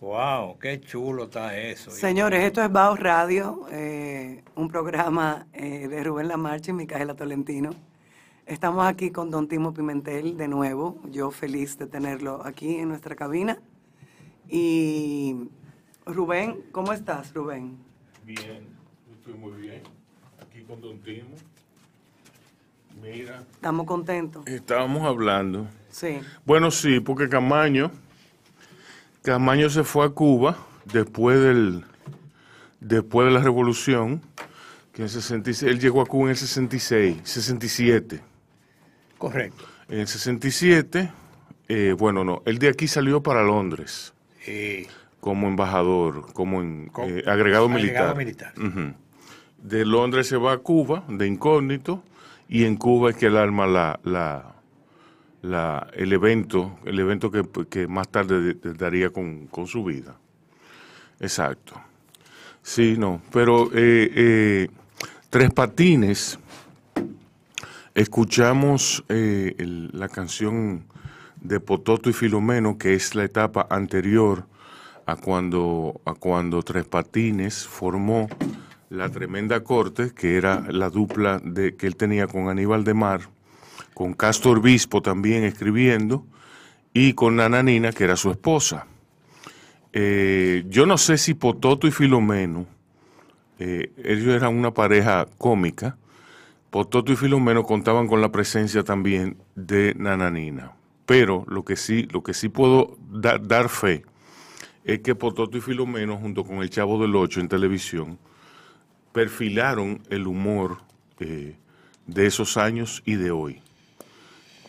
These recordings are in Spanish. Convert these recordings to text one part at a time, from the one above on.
Wow, qué chulo está eso. Señores, esto es Baos Radio, eh, un programa eh, de Rubén Lamarche y Micaela Tolentino. Estamos aquí con Don Timo Pimentel de nuevo. Yo feliz de tenerlo aquí en nuestra cabina. Y Rubén, ¿cómo estás, Rubén? Bien, estoy muy bien. Aquí con Don Timo. Mira. Estamos contentos. Estábamos hablando. Sí. Bueno, sí, porque Camaño, Camaño se fue a Cuba después del, después de la revolución, que en 66, él llegó a Cuba en el 66, 67. Correcto. En el 67, eh, bueno, no, él de aquí salió para Londres Sí. como embajador, como en, Como eh, agregado militar. agregado militar. Ujú. De Londres se va a Cuba, de incógnito, y en Cuba es que él arma la, la, la- el evento, el evento que, que más tarde de- de- daría con, con su vida. Exacto. Sí, no, pero eh, eh, Tres Patines, escuchamos eh, la canción de Pototo y Filomeno, que es la etapa anterior a cuando, a cuando Tres Patines formó la tremenda corte, que era la dupla de, que él tenía con Aníbal de Mar, con Castor Bispo también escribiendo, y con Nananina, que era su esposa. Eh, yo no sé si Pototo y Filomeno, eh, ellos eran una pareja cómica, Pototo y Filomeno contaban con la presencia también de Nananina. Pero lo que sí, lo que sí puedo da- dar fe es que Pototo y Filomeno, junto con el Chavo del Ocho en televisión, perfilaron el humor eh, de esos años y de hoy.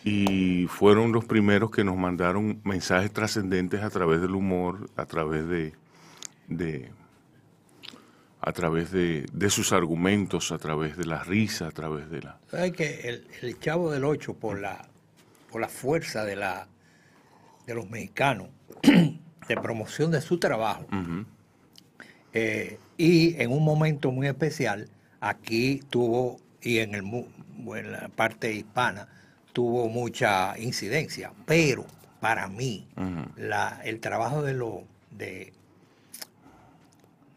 Y fueron los primeros que nos mandaron mensajes trascendentes a través del humor, a través de, de a través de, de sus argumentos, a través de la risa, a través de la... ¿Sabes que el, el Chavo del Ocho, por la, por la fuerza de, la, de los mexicanos, de promoción de su trabajo, eh, y en un momento muy especial, aquí tuvo, y en, el, en la parte hispana, tuvo mucha incidencia. Pero para mí, la, el trabajo de los de,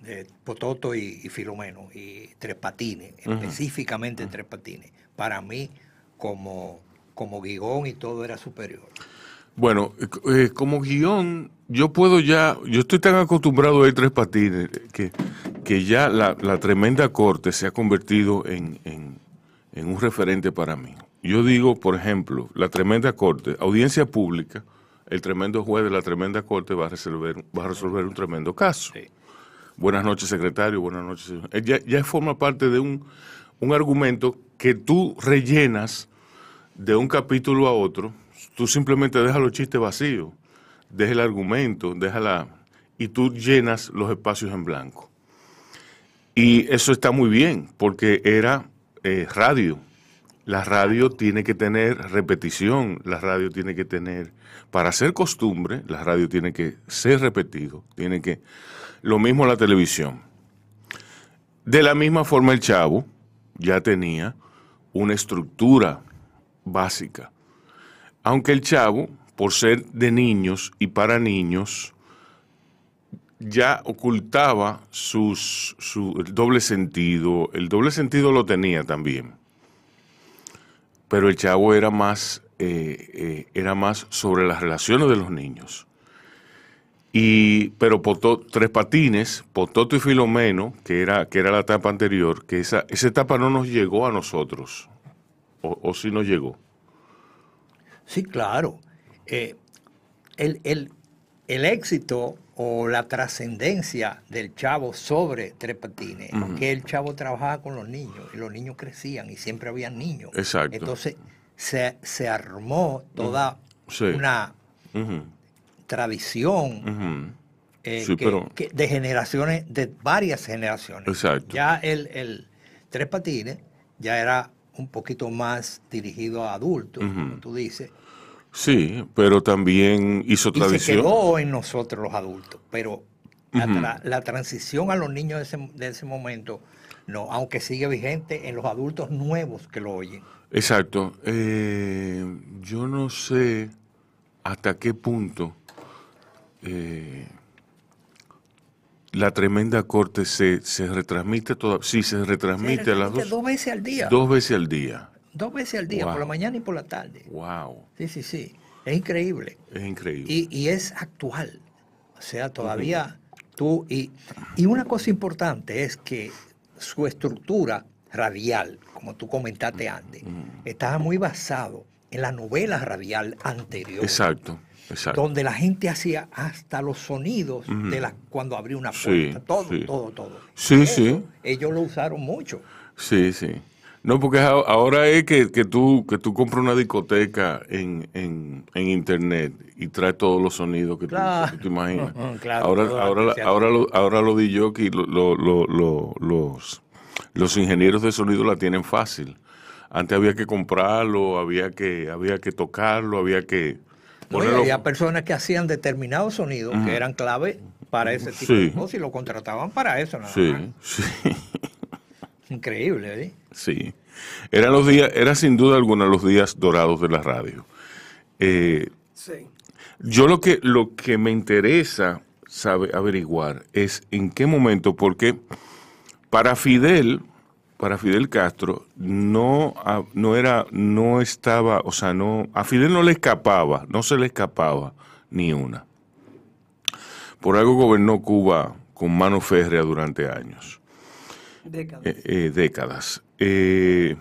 de Pototo y, y Filomeno y Tres Patines, específicamente Tres Patines, para mí como, como guigón y todo era superior. Bueno, eh, eh, como guion, yo puedo ya, yo estoy tan acostumbrado a ir tres patines que, que ya la, la tremenda corte se ha convertido en, en- en un referente para mí. Yo digo, por ejemplo, la tremenda corte, audiencia pública, el tremendo juez de la tremenda corte va a resolver, va a resolver un tremendo caso. Sí. Buenas noches, secretario. Buenas noches. Eh, Ya, ya forma parte de un, un argumento que tú rellenas de un capítulo a otro. Tú simplemente dejas los chistes vacíos, dejas el argumento, dejas la... y tú llenas los espacios en blanco. Y eso está muy bien, porque era eh, radio. La radio tiene que tener repetición, la radio tiene que tener, para ser costumbre, la radio tiene que ser repetido, tiene que, lo mismo la televisión. De la misma forma el chavo ya tenía una estructura básica. Aunque el chavo, por ser de niños y para niños, ya ocultaba su el doble sentido. El doble sentido lo tenía también. Pero el chavo era más, eh, eh, era más sobre las relaciones de los niños. Y, pero Tres Patines, Pototo y Filomeno, que era, que era la etapa anterior, que esa, esa etapa no nos llegó a nosotros. O, o sí nos llegó. Sí, claro. Eh, el, el- el éxito o la trascendencia del chavo sobre Tres Patines, que el chavo trabajaba con los niños y los niños crecían y siempre había niños. Exacto. Entonces se, se armó toda Sí. una tradición eh, Sí, que- pero- que- de generaciones, de varias generaciones. Exacto. Ya el, el Tres Patines ya era un poquito más dirigido a adultos, como tú dices. Sí, pero también hizo Y se tradición. quedó en nosotros los adultos, pero la, tra- la transición a los niños de ese, de ese momento, no, aunque sigue vigente en los adultos nuevos que lo oyen. Exacto. Eh, yo no sé hasta qué punto eh, la tremenda corte se, se retransmite toda, sí, se retransmite a las dos, dos veces al día. Dos veces al día. Dos veces al día, por la mañana y por la tarde. Wow. Sí, sí, sí. Es increíble. Es increíble. Y, y es actual. O sea, todavía tú. Y, y una cosa importante es que su estructura radial, como tú comentaste antes, estaba muy basado en la novela radial anterior. Exacto. Exacto. Donde la gente hacía hasta los sonidos de la, cuando abría una puerta. todo, todo, todo. Sí, sí. Ellos lo usaron mucho. Sí, sí. No, porque ahora es que, que, tú que tú compras una discoteca en, en, en internet y traes todos los sonidos que, tú, te imaginas. ahora, ahora, ahora, lo, ahora lo di yo que lo, los, los ingenieros de sonido la tienen fácil. Antes había que comprarlo, había que, había que tocarlo, había que ponerlo. había personas que hacían determinados sonidos que eran clave para ese tipo de cosas y lo contrataban para eso. Nada sí, sí. Increíble, ¿eh? Sí. Eran los días, era sin duda alguna los días dorados de la radio. Eh, sí. Yo lo que, lo que me interesa sabe, averiguar es en qué momento, porque para Fidel, para Fidel Castro, no, no era, no estaba, o sea, no, a Fidel no le escapaba, no se le escapaba ni una. Por algo gobernó Cuba con mano férrea durante años. Décadas. Eh, eh, décadas. Eh,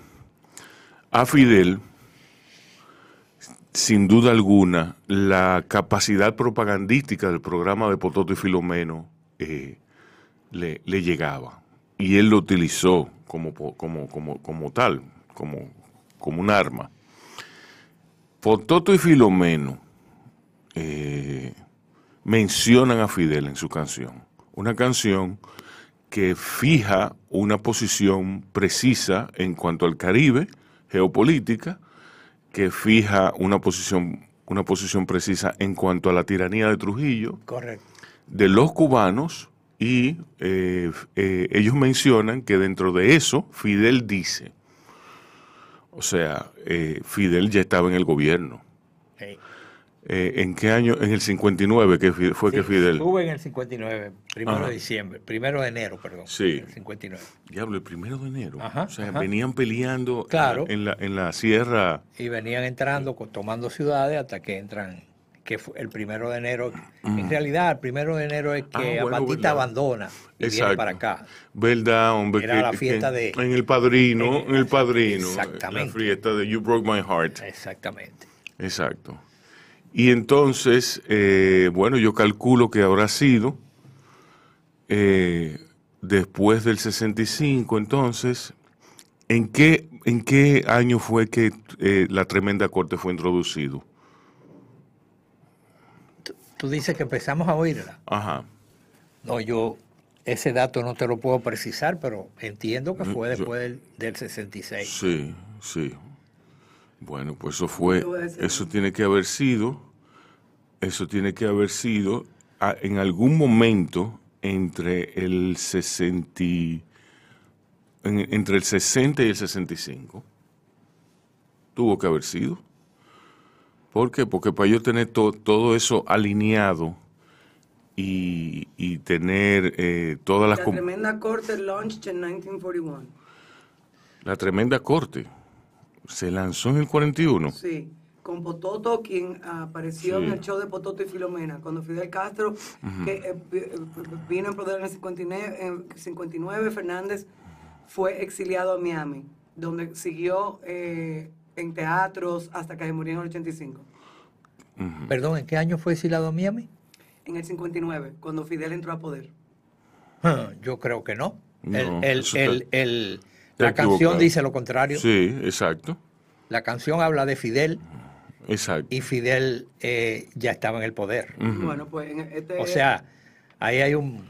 a Fidel, sin duda alguna, la capacidad propagandística del programa de Pototo y Filomeno le, llegaba. Y él lo utilizó como, como, como, como tal, como, como un arma. Pototo y Filomeno mencionan a Fidel en su canción. Una canción que fija una posición precisa en cuanto al Caribe, geopolítica, que fija una posición, una posición precisa en cuanto a la tiranía de Trujillo, de los cubanos, y eh, eh, ellos mencionan que dentro de eso Fidel dice, o sea, eh, Fidel ya estaba en el gobierno. Eh, ¿En qué año? En el 59 que fue que Fidel. Estuve en el 59, primero de diciembre, primero de enero, perdón. Sí. El 59. Diablo, el primero de enero. o sea, venían peleando en, la, en la sierra. Y venían entrando, tomando ciudades hasta que entran, que fue el primero de enero. En realidad, el primero de enero es que ah, Apatita abandona y viene para acá. ¿Verdad, hombre? Era la fiesta de. En el padrino, en, el padrino. Exactamente. La fiesta de You Broke My Heart. Exactamente. Exacto. Y entonces, eh, bueno, yo calculo que habrá sido eh, después del 65, entonces, ¿en qué, en qué año fue que eh, la tremenda corte fue introducido? Tú, dices que empezamos a oírla. Ajá. No, yo ese dato no te lo puedo precisar, pero entiendo que fue después del, del 66. Sí, sí. Bueno, pues eso fue, eso tiene que haber sido, eso tiene que haber sido en algún momento entre el 60, entre el 60 y el 65. Tuvo que haber sido. ¿Por qué? Porque para yo tener todo eso alineado y, tener eh, todas las... La tremenda corte launched en 1941. La tremenda corte. ¿Se lanzó en el 41? Sí, con Pototo, quien apareció en el show de Pototo y Filomena, cuando Fidel Castro que, eh, eh, vino en poder en el 59, 59, Fernández fue exiliado a Miami, donde siguió eh, en teatros hasta que se murió en el 85. Perdón, ¿en qué año fue exiliado a Miami? En el 59, cuando Fidel entró a poder. Ah, yo creo que no. el, el la canción dice lo contrario. Sí, exacto. La canción habla de Fidel. Exacto. Y Fidel eh, ya estaba en el poder. Bueno, pues este O sea, ahí hay un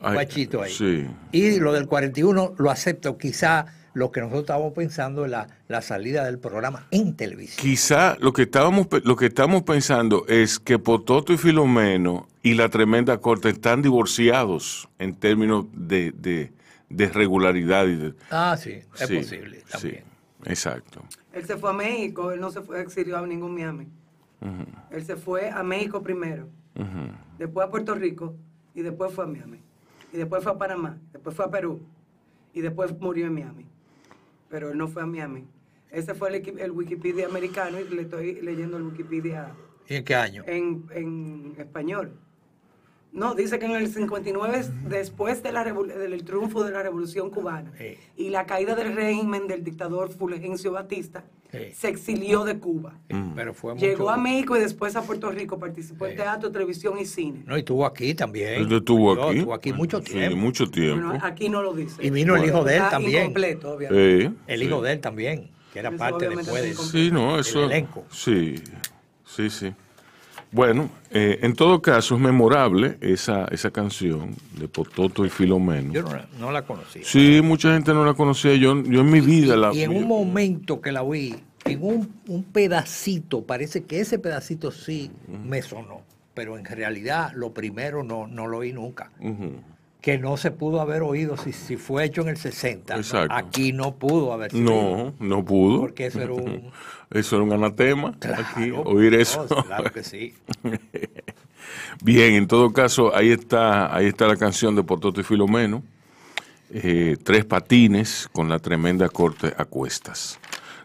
guachito ahí. Sí. Y lo del 41 lo acepto. Quizá lo que nosotros estábamos pensando es la, la, salida del programa en televisión. Quizá lo que estábamos lo que estamos pensando es que Pototo y Filomeno y la tremenda corte están divorciados en términos de de regularidad. Y de, ah, sí, es posible también. exacto. Él se fue a México, él no se fue exiliado a ningún Miami. Él se fue a México primero, después a Puerto Rico y después fue a Miami. y después fue a Panamá, después fue a Perú y después murió en Miami. Pero él no fue a Miami. Ese fue el, el Wikipedia americano y le estoy leyendo el Wikipedia ¿Y en qué año? en, en español. No, dice que en el 59, es después de la revol- del triunfo de la Revolución Cubana Sí. y la caída del régimen del dictador Fulgencio Batista, Sí. se exilió de Cuba. Pero fue Llegó mucho- a México y después a Puerto Rico, participó en teatro, televisión y cine. No, y estuvo aquí también. Él estuvo No, aquí. Estuvo aquí mucho Sí, tiempo. mucho tiempo. Bueno, aquí no lo dice. Y vino el hijo de él Está también. Incompleto, obviamente. Sí, El sí. hijo de él también, que era Eso parte después es de. Sí, no, eso. elenco. Sí, sí, sí. Bueno, eh, en todo caso es memorable esa, esa canción de Pototo y Filomeno. Yo no, la- no la conocí. Sí, mucha gente no la conocía. Yo, yo en mi vida la Y en un momento que la oí, en un, un pedacito, parece que ese pedacito sí me sonó, pero en realidad lo primero no, no lo oí nunca. Ujú. Que no se pudo haber oído si, si fue hecho en el 60. ¿no? Exacto. Aquí no pudo haber sido. No, no pudo. Porque eso era un... Eso era un anatema. Claro, aquí, oír Dios, eso. Claro que sí. Bien, en todo caso, ahí está, ahí está la canción de Pototo y Filomeno. Eh, tres patines con la tremenda corte a cuestas.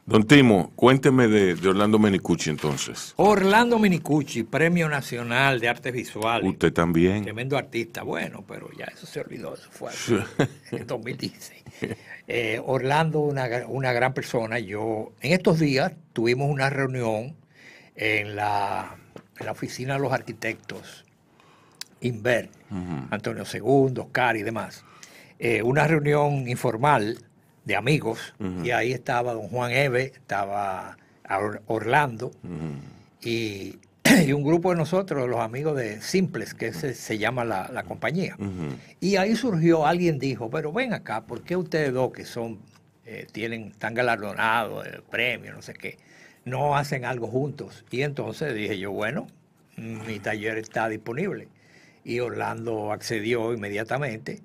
Don Timo, cuénteme de, de Orlando Menicucci entonces. Orlando Minicucci, Premio Nacional de Artes Visuales. Usted también. Tremendo artista. Bueno, pero ya eso se olvidó, eso fue en 2016. Eh, Orlando, una, una gran persona. Yo, en estos días tuvimos una reunión en la, en la oficina de los arquitectos, Inver, Antonio Segundo, Oscar y demás. Eh, una reunión informal de amigos, y ahí estaba don Juan Eve, estaba Or- Orlando, y, y un grupo de nosotros, los amigos de Simples, que se, se llama la, la compañía. Y ahí surgió, alguien dijo, pero ven acá, ¿por qué ustedes dos que son, eh, tienen, tan galardonados, el premio, no sé qué, no hacen algo juntos? Y entonces dije yo, bueno, mi taller está disponible. Y Orlando accedió inmediatamente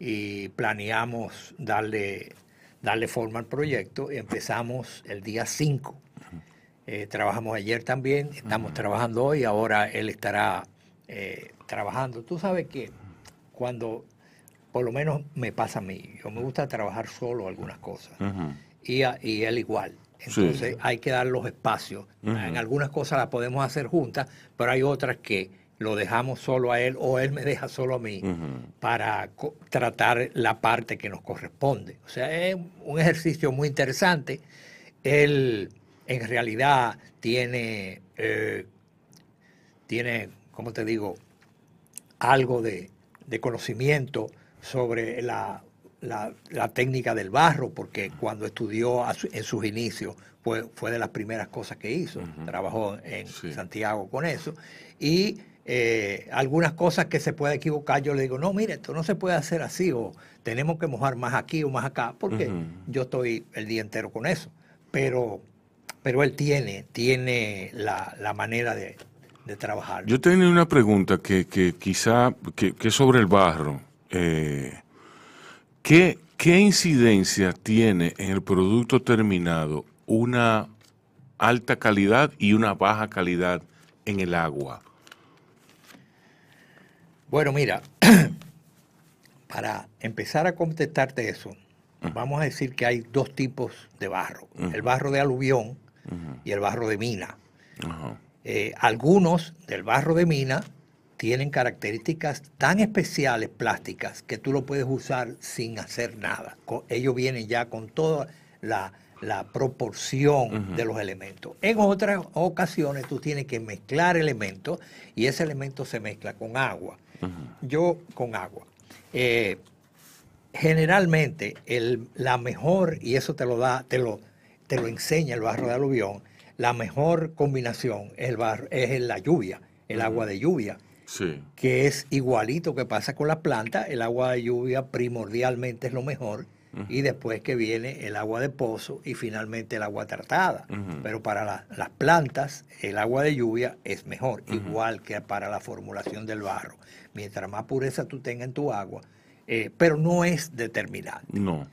y planeamos darle, darle forma al proyecto y empezamos el día 5. Eh, trabajamos ayer también, estamos trabajando hoy, ahora él estará eh, trabajando. Tú sabes que cuando, por lo menos me pasa a mí, yo me gusta trabajar solo algunas cosas y, a- y él igual. Entonces hay que dar los espacios. En algunas cosas las podemos hacer juntas, pero hay otras que lo dejamos solo a él o él me deja solo a mí para tratar la parte que nos corresponde. O sea, es un ejercicio muy interesante. Él en realidad tiene, eh, tiene, ¿cómo te digo? algo de, de conocimiento sobre la, la- la técnica del barro, porque cuando estudió su- en sus inicios fue, fue de las primeras cosas que hizo. Trabajó en Sí. Santiago con eso. Y eh, algunas cosas que se puede equivocar, yo le digo, no, mire, esto no se puede hacer así, o tenemos que mojar más aquí o más acá, porque yo estoy el día entero con eso. Pero, pero él tiene, tiene la, la manera de, de trabajar. Yo tenía una pregunta que, que quizá, que, que es sobre el barro. Eh, ¿qué, ¿Qué incidencia tiene en el producto terminado una alta calidad y una baja calidad en el agua? Bueno, mira, para empezar a contestarte eso, vamos a decir que hay dos tipos de barro, el barro de aluvión y el barro de mina. Eh, algunos del barro de mina tienen características tan especiales plásticas que tú lo puedes usar sin hacer nada. Ellos vienen ya con toda la, la proporción de los elementos. En otras ocasiones tú tienes que mezclar elementos y ese elemento se mezcla con agua. Yo con agua. Eh, generalmente el, la mejor, y eso te lo da, te lo, te lo enseña el barro de aluvión, la mejor combinación es, el barro, es la lluvia, el agua de lluvia, Sí. que es igualito que pasa con la planta, el agua de lluvia primordialmente es lo mejor, y después que viene el agua de pozo y finalmente el agua tratada. Pero para la- las plantas el agua de lluvia es mejor, igual que para la formulación del barro. Mientras más pureza tú tengas en tu agua, eh, pero no es determinante. No.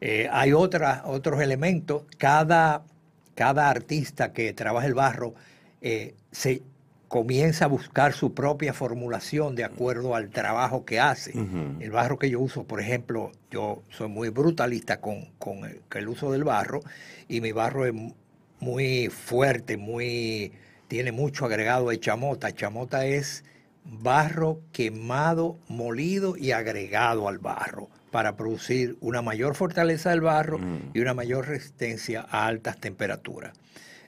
Eh, hay otras, otros elementos. Cada, cada artista que trabaja el barro eh, se comienza a buscar su propia formulación de acuerdo al trabajo que hace. El barro que yo uso, por ejemplo, yo soy muy brutalista con, con el, uso del barro y mi barro es muy fuerte, muy tiene mucho agregado de chamota. Chamota es barro quemado, molido y agregado al barro para producir una mayor fortaleza del barro y una mayor resistencia a altas temperaturas.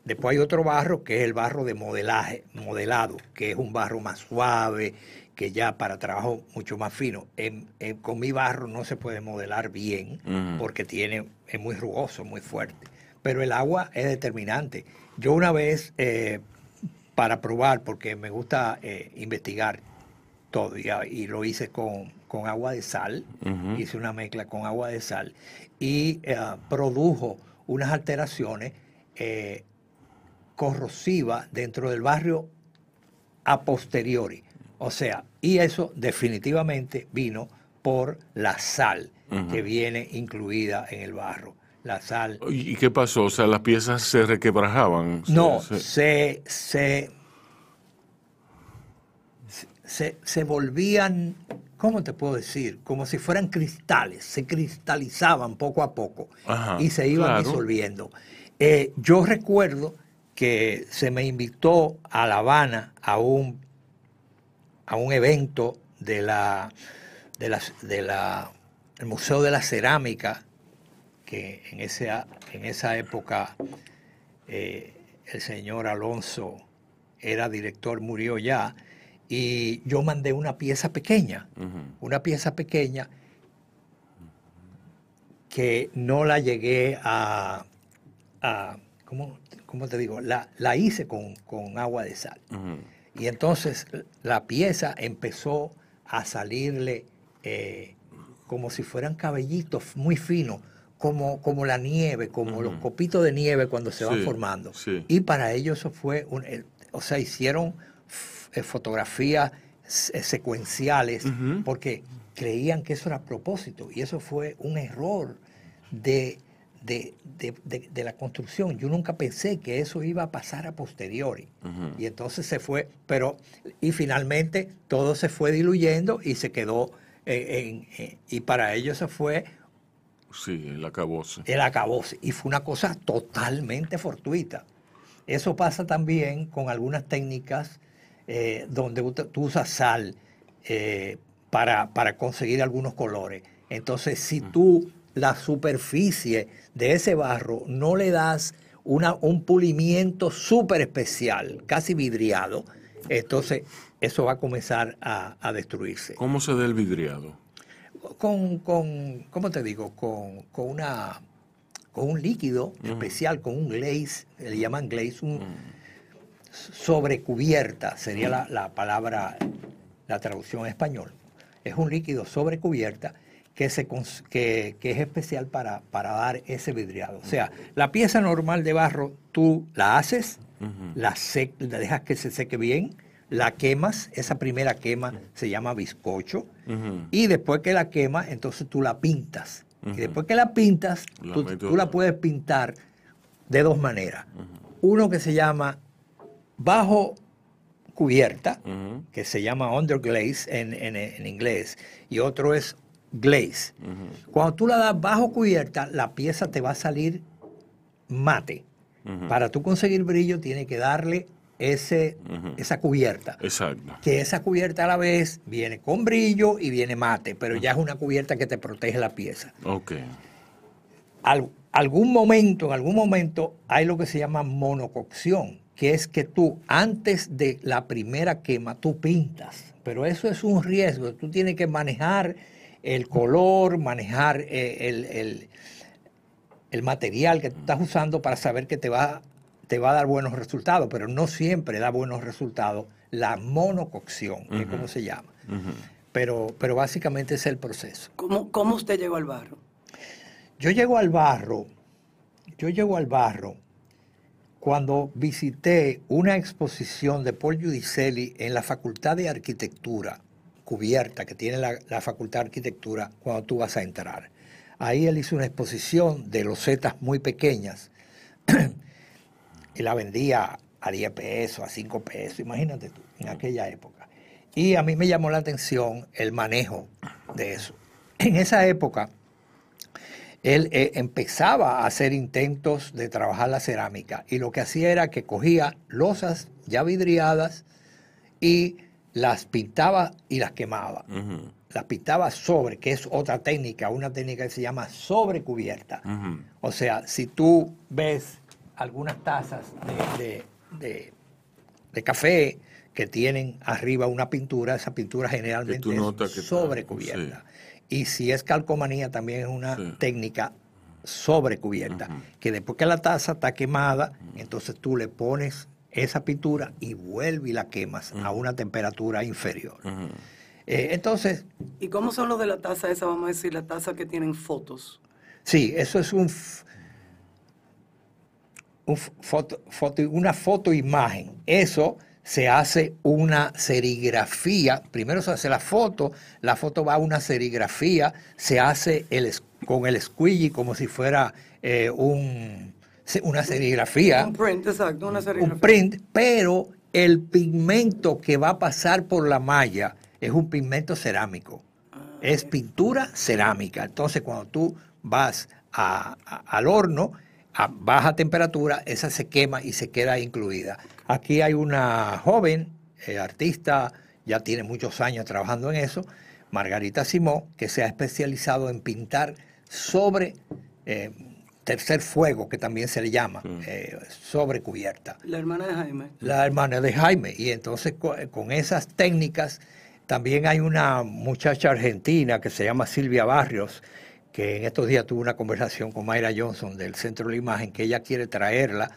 Después hay otro barro que es el barro de modelaje, modelado, que es un barro más suave, que ya para trabajo mucho más fino. con mi barro no se puede modelar bien porque tiene, es muy rugoso, muy fuerte. Pero el agua es determinante. Yo una vez, eh, para probar, porque me gusta eh, investigar todo, y, lo hice con, agua de sal, hice una mezcla con agua de sal, y eh, produjo unas alteraciones corrosiva dentro del barrio a posteriori. O sea, y eso definitivamente vino por la sal que viene incluida en el barro. La sal. ¿Y qué pasó? O sea, las piezas se requebrajaban. No, se, se, se, volvían, ¿cómo te puedo decir? Como si fueran cristales, se cristalizaban poco a poco y se iban disolviendo. Eh, yo recuerdo que se me invitó a La Habana a un, a un evento de la, de la, el Museo de la Cerámica, que en, ese, en esa época eh, el señor Alonso era director, murió ya, y yo mandé una pieza pequeña, una pieza pequeña que no la llegué a, a ¿cómo, como te digo? La, la hice con, agua de sal. Y entonces la pieza empezó a salirle eh, como si fueran cabellitos muy finos, como, como la nieve, como los copitos de nieve cuando se van formando. Y para ellos eso fue, un, eh, o sea, hicieron eh, fotografías secuenciales porque creían que eso era a propósito y eso fue un error de de, la construcción. Yo nunca pensé que eso iba a pasar a posteriori. Y entonces se fue, pero, y finalmente todo se fue diluyendo y se quedó en, y para ellos se fue. Sí, el acabose. El acabose. Y fue una cosa totalmente fortuita. Eso pasa también con algunas técnicas eh, donde tú usas sal eh, para, para conseguir algunos colores. Entonces, si tú la superficie de ese barro no le das una, un pulimiento súper especial, casi vidriado, entonces eso va a comenzar a, destruirse. ¿Cómo se da el vidriado? Con, con ¿cómo te digo? Con, una, con un líquido especial, con un glaze, le llaman glaze, un sobrecubierta, sería la, la palabra, la traducción en español. Es un líquido sobrecubierta que, se, que, es especial para, para, dar ese vidriado. O sea, la pieza normal de barro tú la haces, la, dejas que se seque bien, la quemas, esa primera quema se llama bizcocho, y después que la quemas, entonces tú la pintas. Y después que la pintas, tú, la puedes pintar de dos maneras. Uno que se llama bajo cubierta, que se llama underglaze en, en, en, inglés, y otro es glaze. Cuando tú la das bajo cubierta, la pieza te va a salir mate. Para tú conseguir brillo, tiene que darle ese, esa cubierta. Exacto. Que esa cubierta a la vez viene con brillo y viene mate, pero ya es una cubierta que te protege la pieza. Ok. algún momento, en algún momento, hay lo que se llama monococción, que es que tú, antes de la primera quema, tú pintas. Pero eso es un riesgo. Tú tienes que manejar el color, manejar eh, el, material que estás usando para saber que te va, te va a dar buenos resultados, pero no siempre da buenos resultados la monococción, que es como se llama. pero, pero básicamente es el proceso. ¿Cómo, ¿Cómo usted llegó al barro? Yo llego al barro, yo llego al barro cuando visité una exposición de Paul Giudicelli en la Facultad de Arquitectura cubierta que tiene la, Facultad de Arquitectura cuando tú vas a entrar. Ahí él hizo una exposición de losetas muy pequeñas y la vendía a 10 pesos, a 5 pesos, imagínate tú, en aquella época. Y a mí me llamó la atención el manejo de eso. En esa época, él eh, empezaba a hacer intentos de trabajar la cerámica y lo que hacía era que cogía losas ya vidriadas y las pintaba y las quemaba. Las pintaba sobre, que es otra técnica, una técnica que se llama sobrecubierta. O sea, si tú ves algunas tazas de, de, café que tienen arriba una pintura, esa pintura generalmente es sobrecubierta. Y si es calcomanía, también es una técnica sobrecubierta, que después que la taza está quemada, entonces tú le pones esa pintura y vuelve y la quemas a una temperatura inferior. Eh, entonces... ¿Y cómo son los de la taza esa, vamos a decir, la taza que tienen fotos? Sí, eso es un, un foto, foto, una fotoimagen. Eso se hace una serigrafía. Primero se hace la foto, la foto va a una serigrafía, se hace el, con el squeegee como si fuera eh, un, una serigrafía. Un print, exacto, una serigrafía. Un print, pero el pigmento que va a pasar por la malla es un pigmento cerámico. Ah, es pintura cerámica. Entonces, cuando tú vas al horno, a baja temperatura, esa se quema y se queda incluida. Aquí hay una joven eh, artista, ya tiene muchos años trabajando en eso, Margarita Simó, que se ha especializado en pintar sobre eh, tercer fuego, que también se le llama, mm. eh, sobre cubierta. La hermana de Jaime. La hermana de Jaime. Y entonces con esas técnicas, también hay una muchacha argentina que se llama Silvia Barrios, que en estos días tuvo una conversación con Mayra Johnson del Centro de la Imagen, que ella quiere traerla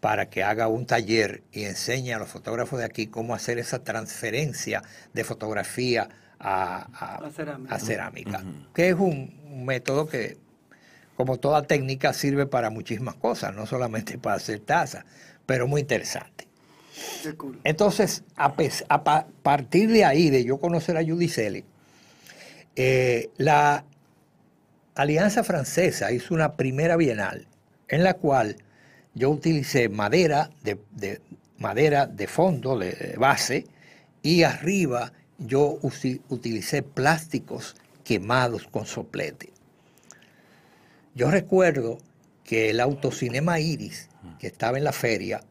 para que haga un taller y enseñe a los fotógrafos de aquí cómo hacer esa transferencia de fotografía a, cerámica, que es un, método que, como toda técnica, sirve para muchísimas cosas, no solamente para hacer tazas, pero muy interesante. Entonces, a, partir de ahí, de yo conocer a Judicelli, eh, la Alianza Francesa hizo una primera bienal en la cual yo utilicé madera de, madera de fondo, de base, y arriba yo utilicé plásticos quemados con soplete. Yo recuerdo que el autocinema Iris, que estaba en la feria,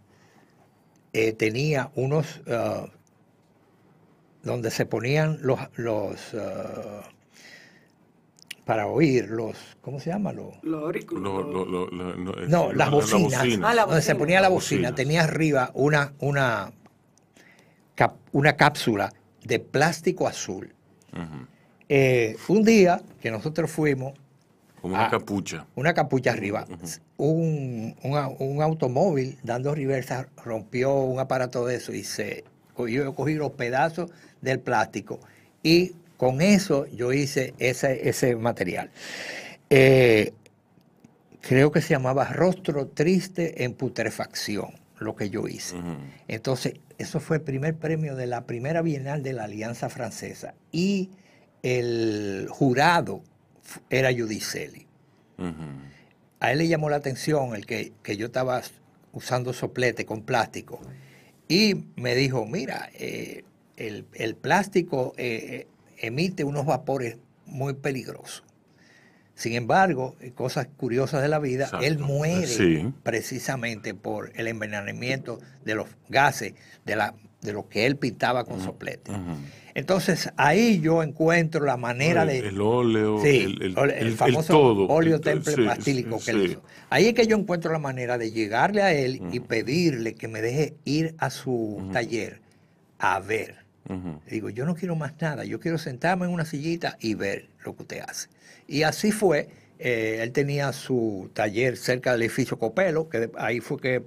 eh, tenía unos uh, donde se ponían los, los uh, para oír los, ¿cómo se llama? Los, no, las bocinas. Ah, donde se ponía la bocina, tenía arriba una, una, una cápsula de plástico azul. Eh, un día que nosotros fuimos... Como una capucha. Una capucha arriba. un, un, automóvil dando reversa rompió un aparato de eso y se yo cogí los pedazos del plástico y con eso yo hice ese, ese material. Eh, creo que se llamaba Rostro Triste en Putrefacción, lo que yo hice. Entonces, eso fue el primer premio de la primera Bienal de la Alianza Francesa. Y el jurado era Judicelli. A él le llamó la atención el que, yo estaba usando soplete con plástico. Y me dijo, mira, eh, el, plástico eh, emite unos vapores muy peligrosos. Sin embargo, eh, cosas curiosas de la vida, él muere precisamente por el envenenamiento de los gases, de, la, de lo que él pintaba con soplete. Entonces ahí yo encuentro la manera de... El óleo, el, famoso óleo temple pastílico que él hizo. Ahí es que yo encuentro la manera de llegarle a él y pedirle que me deje ir a su taller a ver Digo, yo no quiero más nada, yo quiero sentarme en una sillita y ver lo que usted hace. Y así fue. Eh, él tenía su taller cerca del edificio Copelo, que ahí fue que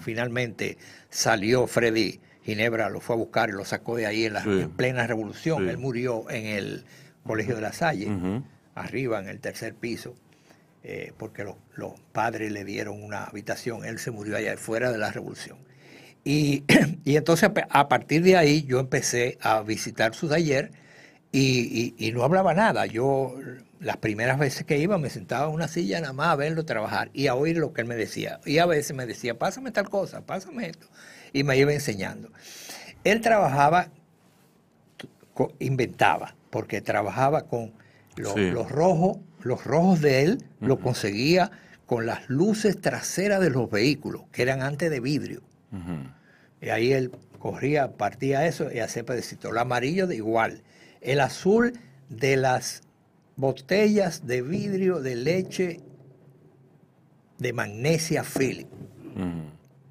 finalmente salió Freddy Ginebra, lo fue a buscar y lo sacó de ahí en la plena revolución. Él murió en el Colegio de la Salle, arriba en el tercer piso. Eh, porque los, los, padres le dieron una habitación, él se murió allá fuera de la revolución. Y, entonces a partir de ahí yo empecé a visitar su taller y, y, no hablaba nada. Yo las primeras veces que iba me sentaba en una silla nada más a verlo trabajar y a oír lo que él me decía. Y a veces me decía, pásame tal cosa, pásame esto. Y me iba enseñando. Él trabajaba, inventaba, porque trabajaba con los, rojos, los rojos de él, lo conseguía con las luces traseras de los vehículos, que eran antes de vidrio. Y ahí él corría, partía eso y hacía pedacito. El amarillo de igual. El azul de las botellas de vidrio de leche de magnesia Philip,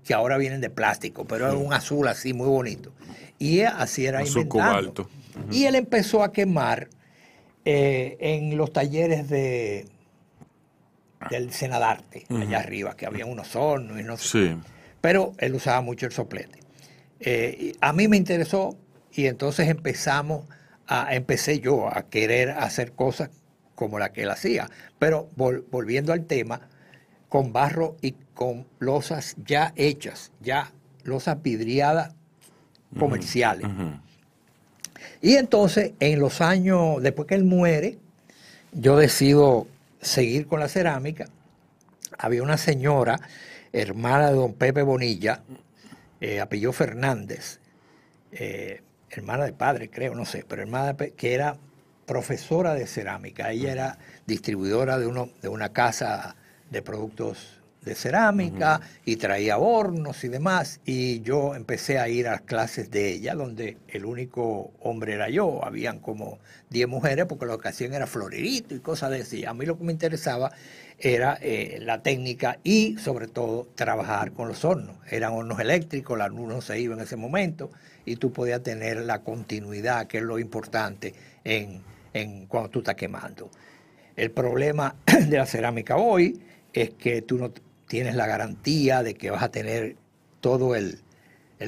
que ahora vienen de plástico, pero es un azul así muy bonito. Y así era azul Cobalto. Y él empezó a quemar eh, en los talleres de del Senadarte, allá arriba, que había unos hornos y no sé. Pero él usaba mucho el soplete. Eh, a mí me interesó y entonces empezamos a, empecé yo a querer hacer cosas como la que él hacía. Pero volviendo al tema, con barro y con losas ya hechas, ya losas vidriadas comerciales. Y entonces, en los años, después que él muere, yo decido seguir con la cerámica. Había una señora, hermana de don Pepe Bonilla, eh, apellido Fernández, eh, hermana de padre, creo, no sé, pero hermana de, que era profesora de cerámica. Ella era distribuidora de, uno, de una casa de productos de cerámica y traía hornos y demás. Y yo empecé a ir a las clases de ella, donde el único hombre era yo. Habían como 10 mujeres, porque lo que hacían era florerito y cosas de así. A mí lo que me interesaba era eh, la técnica y sobre todo trabajar con los hornos. Eran hornos eléctricos, la luz no se iba en ese momento y tú podías tener la continuidad, que es lo importante en, en cuando tú estás quemando. El problema de la cerámica hoy es que tú no tienes la garantía de que vas a tener todo el,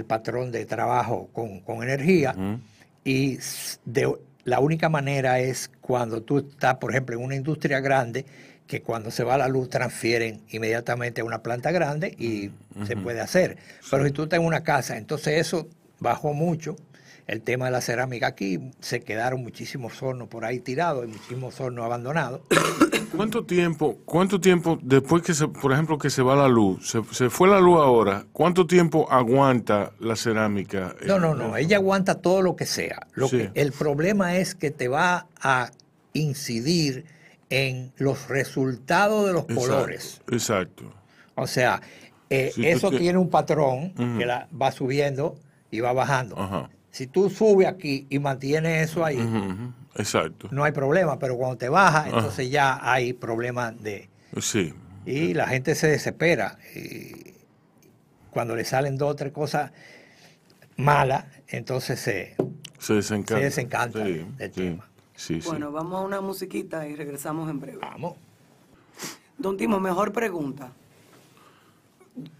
patrón de trabajo con, energía y de, la única manera es cuando tú estás, por ejemplo, en una industria grande, que cuando se va la luz transfieren inmediatamente a una planta grande y se puede hacer. Pero si tú estás en una casa, entonces eso bajó mucho el tema de la cerámica aquí, se quedaron muchísimos hornos por ahí tirados y muchísimos hornos abandonados. ¿Cuánto tiempo, cuánto tiempo después que, se, por ejemplo, que se va la luz, se, fue la luz ahora, cuánto tiempo aguanta la cerámica? No, no, no, ella aguanta todo lo que sea. Lo que, el problema es que te va a incidir en los resultados de los colores. Exacto. O sea, eh, eso tiene un patrón que la, va subiendo y va bajando. Ajá. Si tú subes aquí y mantienes eso ahí, exacto. no hay problema, pero cuando te baja, entonces ya hay problemas de... Sí. Y la gente se desespera. Y cuando le salen dos o tres cosas malas, entonces se, se desencanta, se desencanta del tema. bueno, vamos a una musiquita y regresamos en breve. Vamos. Don Timo, mejor pregunta.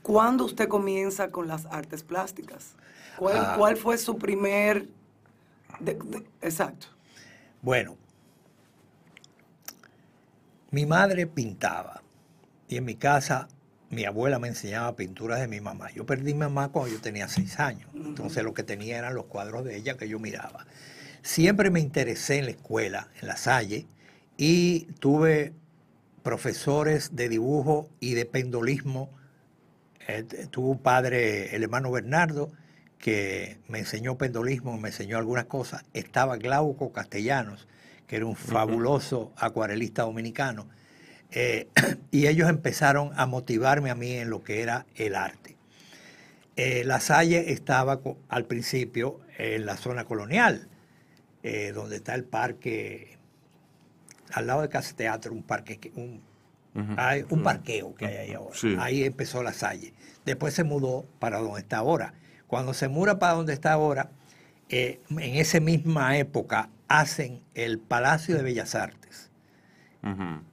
¿Cuándo usted comienza con las artes plásticas? Ah. ¿Cuál, fue su primer... exacto. Bueno, mi madre pintaba y en mi casa mi abuela me enseñaba pinturas de mi mamá. Yo perdí mi mamá cuando yo tenía seis años, entonces lo que tenía eran los cuadros de ella que yo miraba. Siempre me interesé en la escuela, en la Salle, y tuve profesores de dibujo y de pendolismo. Eh, tuve un padre, el hermano Bernardo, que me enseñó pendolismo, me enseñó algunas cosas. Estaba Glauco Castellanos, que era un fabuloso acuarelista dominicano. Eh, y ellos empezaron a motivarme a mí en lo que era el arte. Eh, la Salle estaba al principio en la zona colonial, eh, donde está el parque, al lado de Casa Teatro, un parque, un, hay un parqueo que hay ahí ahora. Ahí empezó la Salle. Después se mudó para donde está ahora cuando se mura para donde está ahora, eh, en esa misma época hacen el Palacio de Bellas Artes.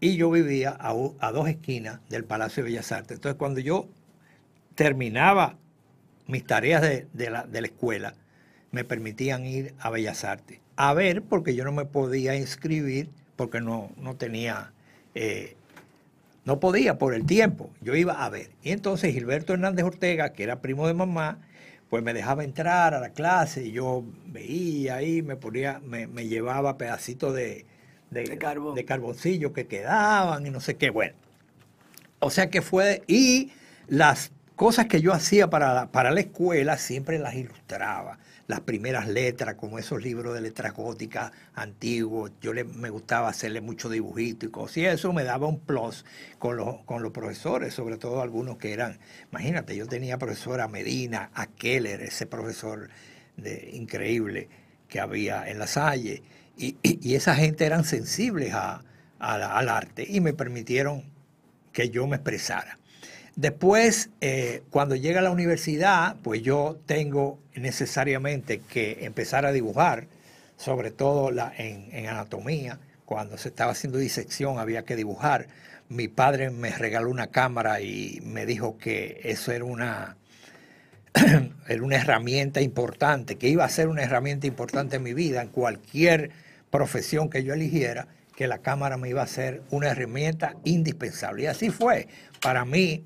Y yo vivía a, dos esquinas del Palacio de Bellas Artes. Entonces, cuando yo terminaba mis tareas de, la, escuela, me permitían ir a Bellas Artes. A ver, porque yo no me podía inscribir, porque no, no tenía, eh, no podía por el tiempo. Yo iba a ver. Y entonces Gilberto Hernández Ortega, que era primo de mamá, pues me dejaba entrar a la clase y yo veía ahí, me ponía, me, me llevaba pedacitos de, De carbón. de carboncillo que quedaban y no sé qué. Bueno, o sea que fue, y las cosas que yo hacía para la, para la escuela siempre las ilustraba. Las primeras letras, como esos libros de letras góticas antiguos, yo le, me gustaba hacerle mucho dibujito y cosas, y eso me daba un plus con los, con los profesores, sobre todo algunos que eran, imagínate, yo tenía profesora Medina, a Keller, ese profesor de, increíble que había en la Salle, y, y- esa gente eran sensibles a- al arte y me permitieron que yo me expresara. Después, eh, cuando llega a la universidad, pues yo tengo necesariamente que empezar a dibujar, sobre todo en, en anatomía. Cuando se estaba haciendo disección había que dibujar. Mi padre me regaló una cámara y me dijo que eso era una, era una herramienta importante, que iba a ser una herramienta importante en mi vida, en cualquier profesión que yo eligiera, que la cámara me iba a ser una herramienta indispensable. Y así fue. Para mí,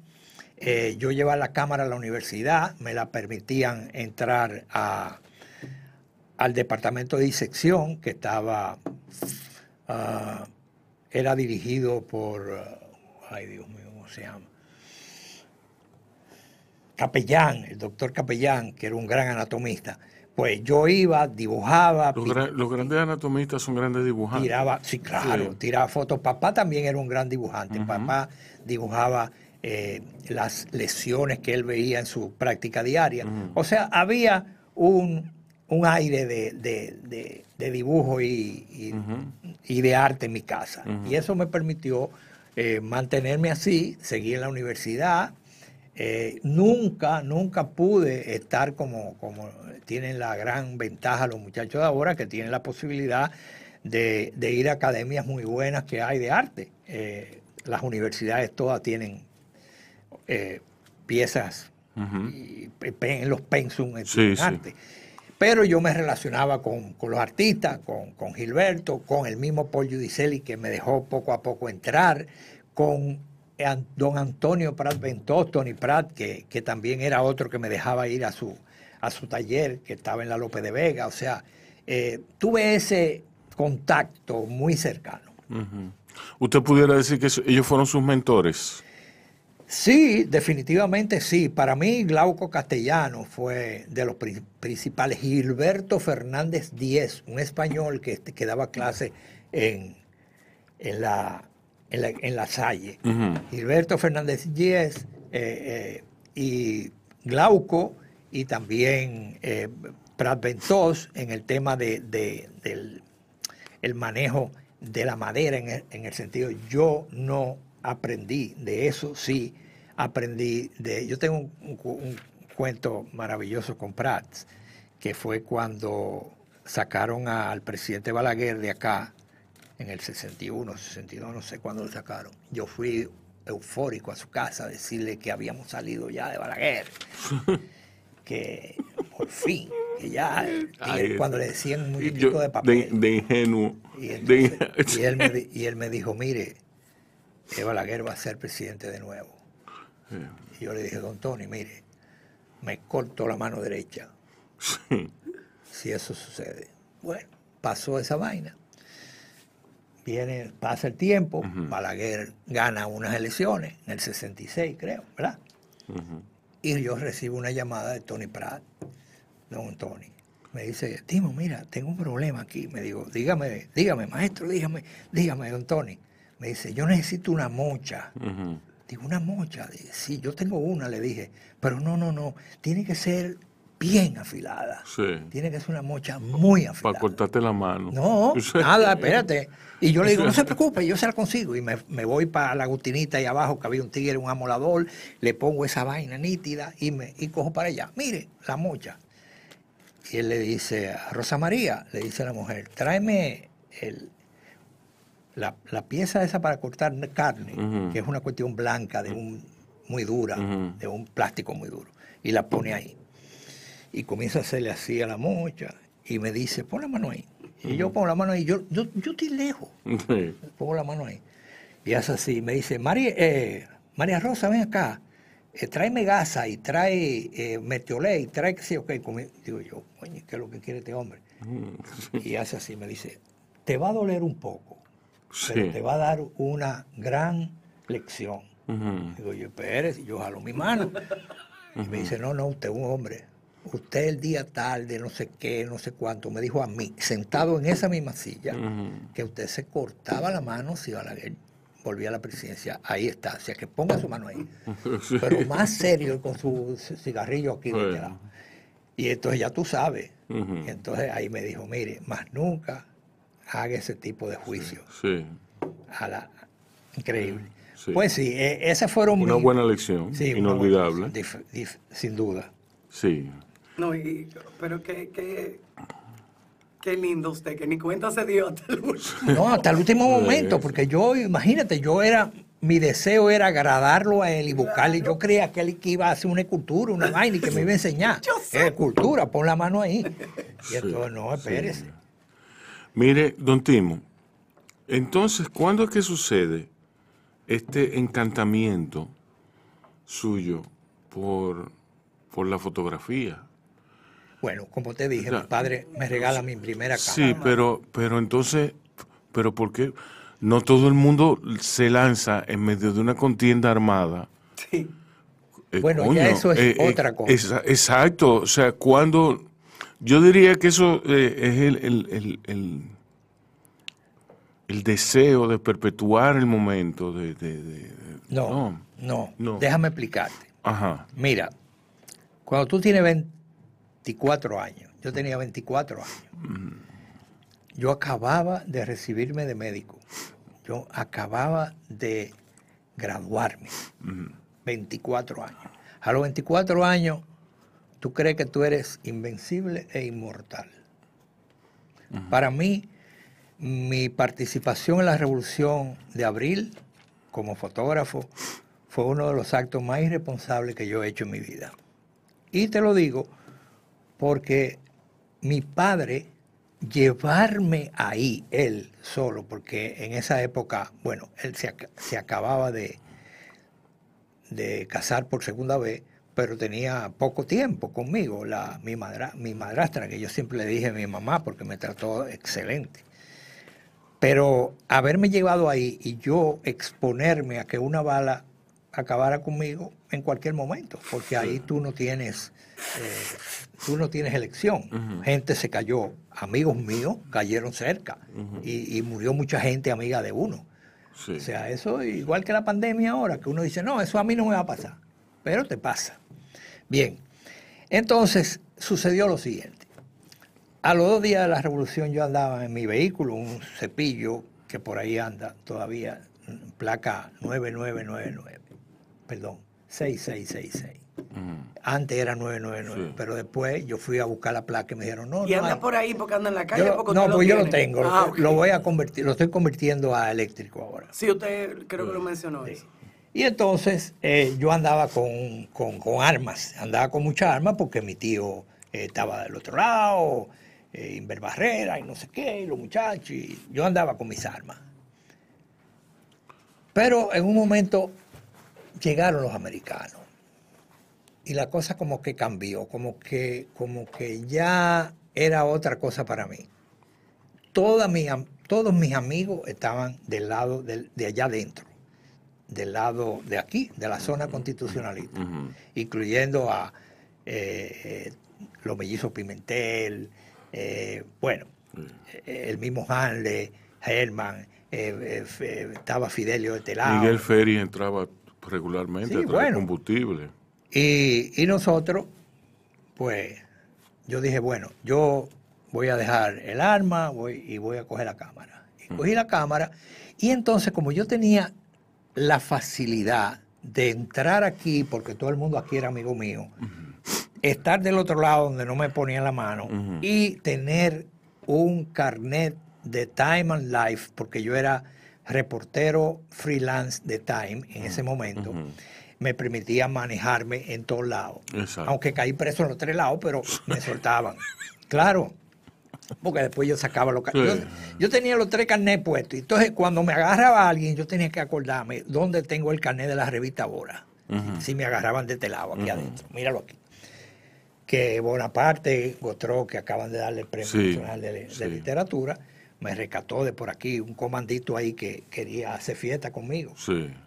eh, yo llevaba la cámara a la universidad, me la permitían entrar a- al departamento de disección, que estaba, ah, era dirigido por, ay Dios mío, ¿cómo se llama? Capellán, el doctor Capellán, que era un gran anatomista. Pues yo iba, dibujaba, Los, grandes anatomistas son grandes dibujantes. tiraba, sí, claro, Sí. tiraba fotos. Papá también era un gran dibujante. Papá dibujaba eh, las lesiones que él veía en su práctica diaria. O sea, había un, un aire de, de- de- de dibujo y, y- y de arte en mi casa. Y eso me permitió eh, mantenerme así, seguir en la universidad. Eh, nunca, nunca pude estar como, como tienen la gran ventaja los muchachos de ahora, que tienen la posibilidad de, de ir a academias muy buenas que hay de arte. Eh, las universidades todas tienen eh, piezas en los pensum en Sí, sí. arte. Pero yo me relacionaba con, con los artistas, con, con Gilberto, con el mismo Paul Giudicelli que me dejó poco a poco entrar, con don Antonio Prat Ventos, Tony Prat, que, que también era otro que me dejaba ir a su, a su taller, que estaba en la Lope de Vega. O sea, eh, tuve ese contacto muy cercano. Usted pudiera decir que ellos fueron sus mentores. Sí, definitivamente sí. Para mí, Glauco Castellano fue de los pri- principales. Gilberto Fernández Díez, un español que, este- que daba clase en, en, la, en, la, en la Salle. Gilberto Fernández Díez eh, eh, y Glauco y también eh, Prat en el tema de, de- del el manejo de la madera en el, en el sentido, yo no aprendí de eso, sí aprendí de, yo tengo un, un cu- un cuento maravilloso con Prats, que fue cuando sacaron a- al presidente Balaguer de acá, en el 61, 62, no sé cuándo lo sacaron. Yo fui eufórico a su casa a decirle que habíamos salido ya de Balaguer, que por fin, que ya, Ay, cuando le decían un muñequito de papel. de, de ingenuo. Y, de- entonces- y él me, y él me dijo, mire, que Balaguer va a ser presidente de nuevo. Y yo le dije, don Tony, mire, me corto la mano derecha Sí. si eso sucede. Bueno, pasó esa vaina. Viene, pasa el tiempo, Balaguer gana unas elecciones, en el 66 creo, ¿verdad? Y yo recibo una llamada de Tony Pratt, don Tony. Me dice, Timo, mira, tengo un problema aquí. Me digo, dígame, dígame, maestro, dígame, dígame, don Tony. Me dice, yo necesito una mocha. Digo, una mocha. Sí, yo tengo una, le dije. Pero no, no, no. Tiene que ser bien afilada. Sí. Tiene que ser una mocha muy Para afilada. cortarte la mano. No, Sí. nada, espérate. Y yo le digo, no se preocupe, yo se la consigo. Y me, me voy para la Agustinita ahí abajo, que había un tigre, un amolador, le pongo esa vaina nítida y, me, y cojo para allá. Mire, la mocha. Y él le dice a Rosa María, le dice a la mujer, tráeme el, la, la pieza esa para cortar carne, que es una cuestión blanca, de un, muy dura, de un plástico muy duro. Y la pone ahí. Y comienza a hacerle así a la mocha. Y me dice, pon la mano ahí. Y yo pongo la mano ahí. Yo, yo, yo estoy lejos. Sí. Pongo la mano ahí. Y hace así. Me dice, María, eh, María Rosa, ven acá. eh, tráeme gasa y trae eh, meteolé y trae que sí, ok. Digo yo, coño, ¿qué es lo que quiere este hombre? Y hace así, me dice, te va a doler un poco, pero Sí. te va a dar una gran lección. Ujú. Digo yo, espérese, yo jalo mi mano. Y me dice, no, no, usted es un hombre. Usted el día tarde, no sé qué, no sé cuánto, me dijo a mí, sentado en esa misma silla, que usted se cortaba la mano si Balaguer volvía a la presidencia. Ahí está, o sea, que ponga su mano ahí. Sí. Pero más serio y con su cigarrillo aquí de este lado. Y entonces ya tú sabes. Y entonces ahí me dijo, mire, más nunca haga ese tipo de juicio. Sí. A la, increíble. Sí. Pues sí, eh, esas fueron Una mis- buena lección, Sí, buena inolvidable. lección, dif- dif- sin duda. Sí. No, y, pero qué, qué, qué lindo usted, que ni cuenta se dio hasta el último. No, hasta el último Sí. momento, porque yo, imagínate, yo era, mi deseo era agradarlo a él y buscarle. Yo creía que él que iba a hacer una escultura, una vaina y que me iba a enseñar. Yo sé. Escultura, pon la mano ahí. Y Sí, entonces, no, espérese. Mire, don Timo, entonces, ¿cuándo es que sucede este encantamiento suyo por, por la fotografía? Bueno, como te dije, mi padre me regala mi primera cámara. Sí, pero, pero entonces, pero ¿por qué no todo el mundo se lanza en medio de una contienda armada? Sí. Eh, Bueno, ya eso es otra cosa. exacto, o sea, cuando yo diría que eso eh, es el, el- el- el- el deseo de perpetuar el momento de, de- No, no, No. déjame explicarte. Ajá, Mira, cuando tú tienes 24 años, yo tenía 24 años, yo acababa de recibirme de médico, yo acababa de graduarme, 24 años. A los 24 años, tú crees que tú eres invencible e inmortal. Para mí, mi participación en la Revolución de Abril como fotógrafo fue uno de los actos más irresponsables que yo he hecho en mi vida. Y te lo digo porque mi padre llevarme ahí, él solo, porque en esa época, bueno, él se, se acababa de, de casar por segunda vez, pero tenía poco tiempo conmigo, la, mi, madra- mi madrastra, que yo siempre le dije a mi mamá porque me trató excelente. Pero haberme llevado ahí y yo exponerme a que una bala acabara conmigo en cualquier momento, porque ahí tú no tienes, eh, tú no tienes elección. Gente se cayó, amigos míos cayeron cerca y, y murió mucha gente amiga de uno. sí. O sea, eso igual que la pandemia ahora, que uno dice, no, eso a mí no me va a pasar, pero te pasa. Bien, entonces sucedió lo siguiente. A los dos días de la revolución yo andaba en mi vehículo, un cepillo que por ahí anda todavía, mm, placa 9999, perdón, 6666. Antes era 999, Sí. pero después yo fui a buscar la placa y me dijeron, no, Y no anda hay". por ahí porque anda en la calle. Yo- porque no, usted pues yo lo tengo, lo, Ah, lo voy a convertir, lo estoy convirtiendo a eléctrico ahora. Sí, usted creo que lo mencionó Sí. eso. Y entonces eh, yo andaba con, con- armas, andaba con muchas armas porque mi tío eh, estaba del otro lado, eh, Inver Barrera y no sé qué, y los muchachos, y yo andaba con mis armas. Pero en un momento llegaron los americanos y la cosa como que cambió, como que, como que ya era otra cosa para mí. Todos mis amigos estaban del lado del- de allá adentro del lado de aquí, de la zona constitucionalista, incluyendo a eh, eh, los mellizos Pimentel, eh, bueno, eh, el mismo Hanle, Herman, eh, estaba Fidelio de Telao. Miguel Ferry entraba regularmente Sí, a traer bueno. combustible. Y, y nosotros, pues, yo dije, bueno, yo voy a dejar el arma voy, y voy a coger la cámara. Y cogí la cámara y entonces como yo tenía la facilidad de entrar aquí, porque todo el mundo aquí era amigo mío, estar del otro lado donde no me ponían la mano y tener un carnet de Time and Life, porque yo era reportero freelance de Time en ese momento, me permitía manejarme en todos lados. Exacto. Aunque caí preso en los tres lados, pero me soltaban. Claro, porque después yo sacaba los Sí. carnets. Yo, yo tenía los tres carnets puestos. Entonces, cuando me agarraba alguien, yo tenía que acordarme dónde tengo el carnet de la revista ahora. Si me agarraban de este lado, aquí adentro. Míralo aquí. Que Bonaparte, Gotró, que acaban de darle el Premio Nacional de, Literatura, me rescató de por aquí un comandito ahí que quería hacer fiesta conmigo.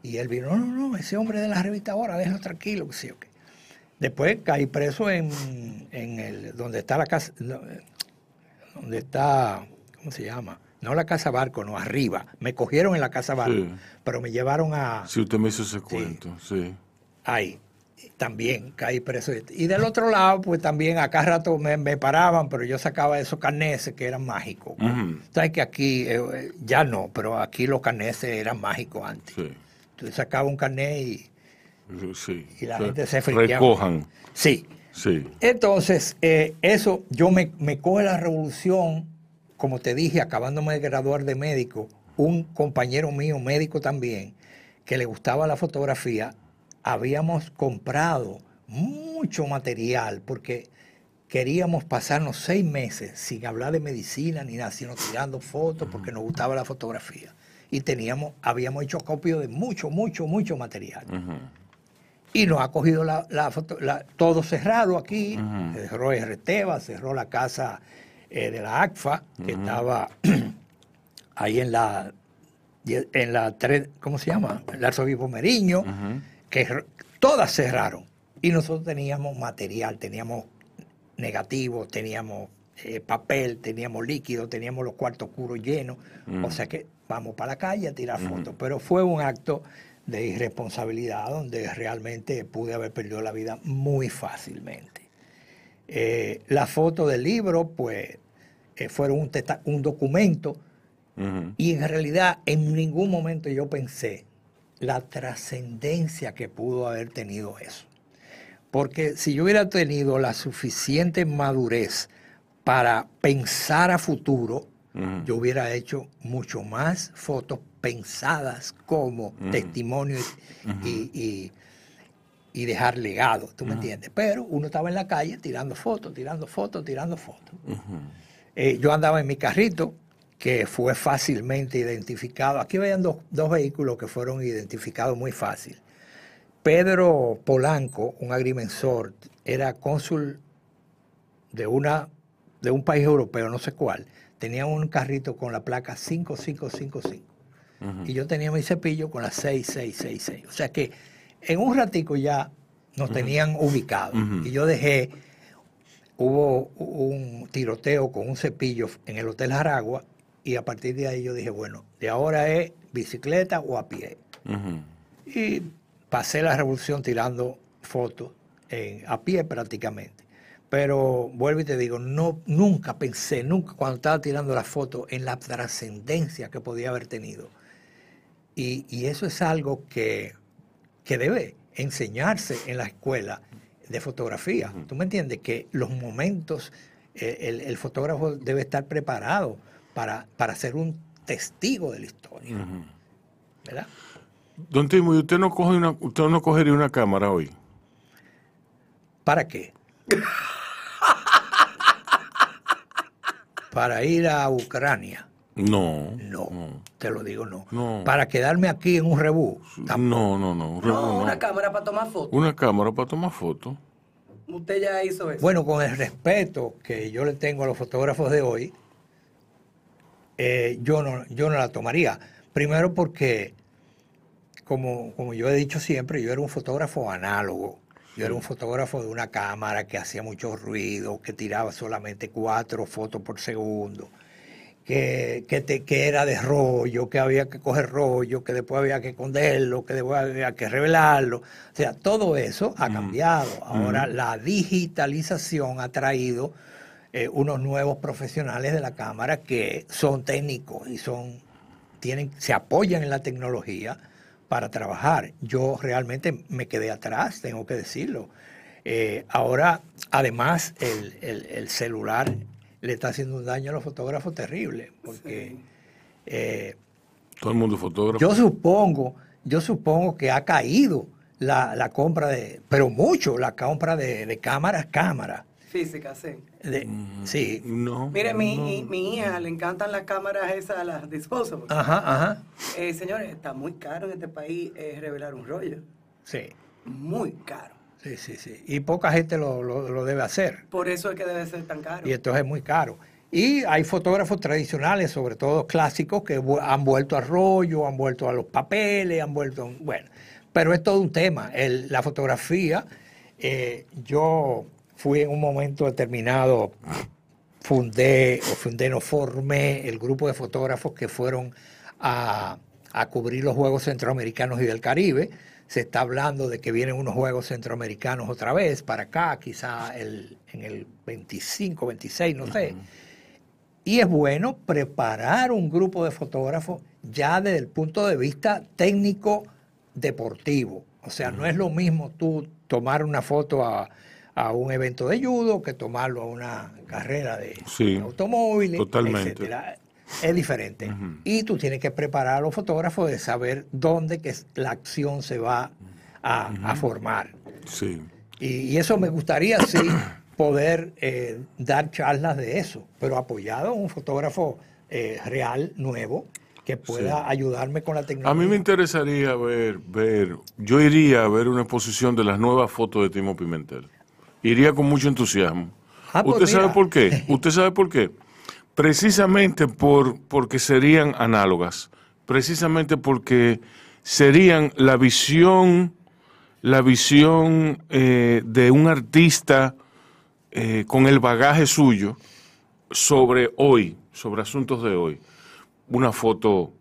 Y él vino, no, no, no, ese hombre de la revista ahora, déjalo tranquilo, que sí, okay. Después caí preso en, en el, donde está la casa, donde está, ¿cómo se llama? No la casa barco, no, arriba. Me cogieron en la casa barco, pero me llevaron a... Sí, usted me hizo ese cuento, sí. Ahí, también caí preso. Y del otro lado, pues también acá rato me, paraban, pero yo sacaba esos carneses que eran mágicos. Sabes que aquí, eh, ya no, pero aquí los carneses eran mágicos antes. Sí. Entonces sacaba un carnet y, y la gente se friqueaba. Recojan. Sí. Sí. Entonces, eh, eso, yo me, me coge la revolución, como te dije, acabándome de graduar de médico, un compañero mío, médico también, que le gustaba la fotografía, habíamos comprado mucho material porque queríamos pasarnos seis meses sin hablar de medicina ni nada, sino tirando fotos porque nos gustaba la fotografía. Y teníamos, habíamos hecho copio de mucho, mucho, mucho material. Y nos ha cogido la, foto, todo cerrado aquí. Cerró Reteba, cerró la casa eh, de la ACFA, que estaba ahí en la, en la, ¿cómo se llama? El arzobispo Meriño, que todas cerraron. Y nosotros teníamos material, teníamos negativos, teníamos eh, papel, teníamos líquido, teníamos los cuartos oscuros llenos. O sea que vamos para la calle a tirar fotos. Pero fue un acto de irresponsabilidad donde realmente pude haber perdido la vida muy fácilmente. Eh, la foto del libro, pues, eh, fueron un, un documento y en realidad en ningún momento yo pensé la trascendencia que pudo haber tenido eso. Porque si yo hubiera tenido la suficiente madurez para pensar a futuro, yo hubiera hecho mucho más fotos pensadas como testimonio y, dejar legado, ¿tú me entiendes? Pero uno estaba en la calle tirando fotos, tirando fotos, tirando fotos. Eh, yo andaba en mi carrito, que fue fácilmente identificado. Aquí veían dos, vehículos que fueron identificados muy fácil. Pedro Polanco, un agrimensor, era cónsul de, una, de un país europeo, no sé cuál. Tenía un carrito con la placa 5555 y yo tenía mi cepillo con la 6666. O sea que en un ratico ya nos tenían ubicados. Y yo dejé, hubo un tiroteo con un cepillo en el Hotel Jaragua y a partir de ahí yo dije, bueno, de ahora es bicicleta o a pie. Y pasé la revolución tirando fotos a pie prácticamente. Pero vuelvo y te digo, no, nunca pensé, nunca cuando estaba tirando la foto en la trascendencia que podía haber tenido y, eso es algo que, debe enseñarse en la escuela de fotografía. ¿Tú me entiendes? Que los momentos, eh, el, fotógrafo debe estar preparado para, para ser un testigo de la historia. ¿Verdad? Don Timo, ¿y usted no, coge una, usted no cogería una cámara hoy? ¿Para qué? para ir a Ucrania. No, no. te lo digo, no. Para quedarme aquí en un rebú. No, no, no. no, una cámara para tomar fotos. Una cámara para tomar fotos. Usted ya hizo eso. Bueno, con el respeto que yo le tengo a los fotógrafos de hoy, eh, yo, no, yo no la tomaría. Primero porque, como, como yo he dicho siempre, yo era un fotógrafo análogo. Yo era un fotógrafo de una cámara que hacía mucho ruido, que tiraba solamente cuatro fotos por segundo que, que, te, que, era de rollo, que había que coger rollo, que después había que esconderlo, que después había que revelarlo. O sea, todo eso ha cambiado. Ahora la digitalización ha traído eh, unos nuevos profesionales de la Cámara que son técnicos y son, tienen, se apoyan en la tecnología para trabajar. Yo realmente me quedé atrás, tengo que decirlo. Eh, ahora, además, el, el, el celular le está haciendo un daño a los fotógrafos terrible, porque... Eh, Todo el mundo fotógrafo. Yo supongo, yo supongo que ha caído la, compra de, pero mucho, la compra de, cámaras, cámaras. Físicas, sí. Mm, sí. No. Mire, Mi, mi, hija le encantan las cámaras esas, las disposables. Ajá, ajá. Eh, señores, está muy caro en este país revelar un rollo. Sí. muy caro. Sí, sí, sí. Y poca gente lo, lo- lo debe hacer. Por eso es que debe ser tan caro. Y entonces es muy caro. Y hay fotógrafos tradicionales, sobre todo clásicos, que han vuelto al rollo, han vuelto a los papeles, han vuelto... Bueno, pero es todo un tema. El- la fotografía, eh, yo fui en un momento determinado, fundé, o fundé, no formé el grupo de fotógrafos que fueron a, a cubrir los Juegos Centroamericanos y del Caribe. Se está hablando de que vienen unos Juegos Centroamericanos otra vez para acá, quizá el, en el 25, 26, no sé. Y es bueno preparar un grupo de fotógrafos ya desde el punto de vista técnico deportivo. O sea, no es lo mismo tú tomar una foto a, a un evento de judo que tomarlo a una carrera de Sí, automóviles, totalmente. etcétera. Es diferente. Y tú tienes que preparar a los fotógrafos de saber dónde que la acción se va a, a formar. Sí. Y, y eso me gustaría, sí, poder eh, dar charlas de eso, pero apoyado en un fotógrafo eh, real, nuevo, que pueda Sí. ayudarme con la A tecnología. mí me interesaría ver, ver, yo iría a ver una exposición de las nuevas fotos de Timo Pimentel. Iría con mucho entusiasmo. Ah, pues ¿Usted sabe por qué? ¿Usted sabe por qué? Precisamente por, porque serían análogas. Precisamente porque serían la visión, la visión eh, de un artista eh, con el bagaje suyo sobre hoy, sobre asuntos de hoy. Una foto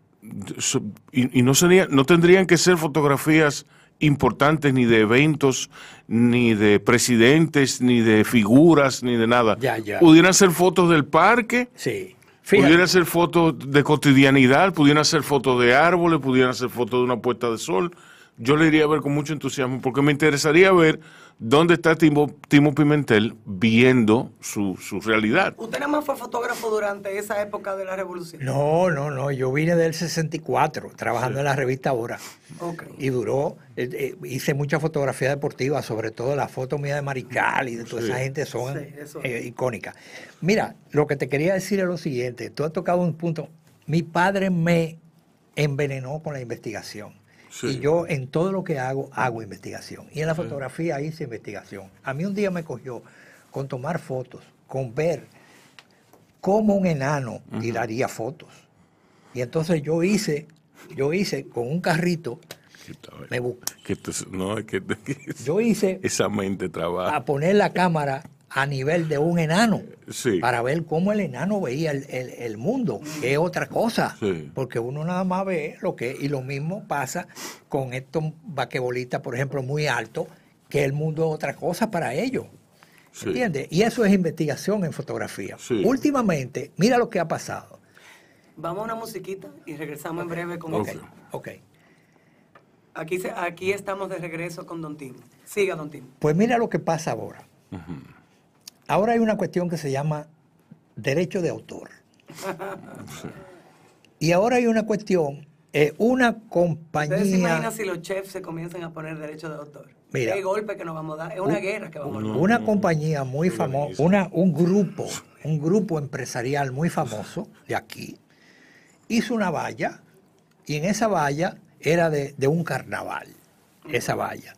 y no sería, no tendrían que ser fotografías importantes ni de eventos, ni de presidentes, ni de figuras, ni de nada. Ya, ya. Pudieran ser fotos del parque, Sí. Fíjate, pudieran ser fotos de cotidianidad, pudieran ser fotos de árboles, pudieran ser fotos de una puesta de sol. Yo le iría a ver con mucho entusiasmo porque me interesaría ver dónde está Timo, Timo Pimentel viendo su, su realidad. ¿Usted nada más fue fotógrafo durante esa época de la revolución? No, no, no, yo vine del 64, trabajando en la revista Ahora. Ok. Y duró, eh, eh, hice mucha fotografía deportiva, sobre todo las fotos mías de Marical y de toda Sí. esa gente son Sí, eh, icónicas. Mira, lo que te quería decir es lo siguiente, tú has tocado un punto, mi padre me envenenó con la investigación. Sí. Y yo en todo lo que hago, hago investigación. Y en la fotografía hice investigación. A mí un día me cogió con tomar fotos, con ver cómo un enano tiraría fotos. Y entonces yo hice, yo hice con un carrito, me bu- Que te- no, yo hice esa mente trabaja. a poner la cámara a nivel de un enano Sí. para ver cómo el enano veía el, el- el mundo, que es otra cosa, Sí. porque uno nada más ve lo que y lo mismo pasa con estos vaquebolistas, por ejemplo, muy altos, que el mundo es otra cosa para ellos. Sí. ¿Entiendes? Y eso es investigación en fotografía. Sí. Últimamente, mira lo que ha pasado. Vamos a una musiquita y regresamos en breve con Ok, eso. ok. Aquí, se- aquí estamos de regreso con Don Tim. Siga, Don Tim. Pues mira lo que pasa ahora. Ahora hay una cuestión que se llama derecho de autor. Y ahora hay una cuestión, eh, una ¿Ustedes se compañía... imaginan si los chefs se comienzan a poner derechos de autor? Mira. ¿Qué golpe que nos vamos a dar? Es una guerra que vamos a dar. Una compañía muy famosa, una, un grupo, un grupo empresarial muy famoso de aquí, hizo una valla y en esa valla era de, de un carnaval, esa valla.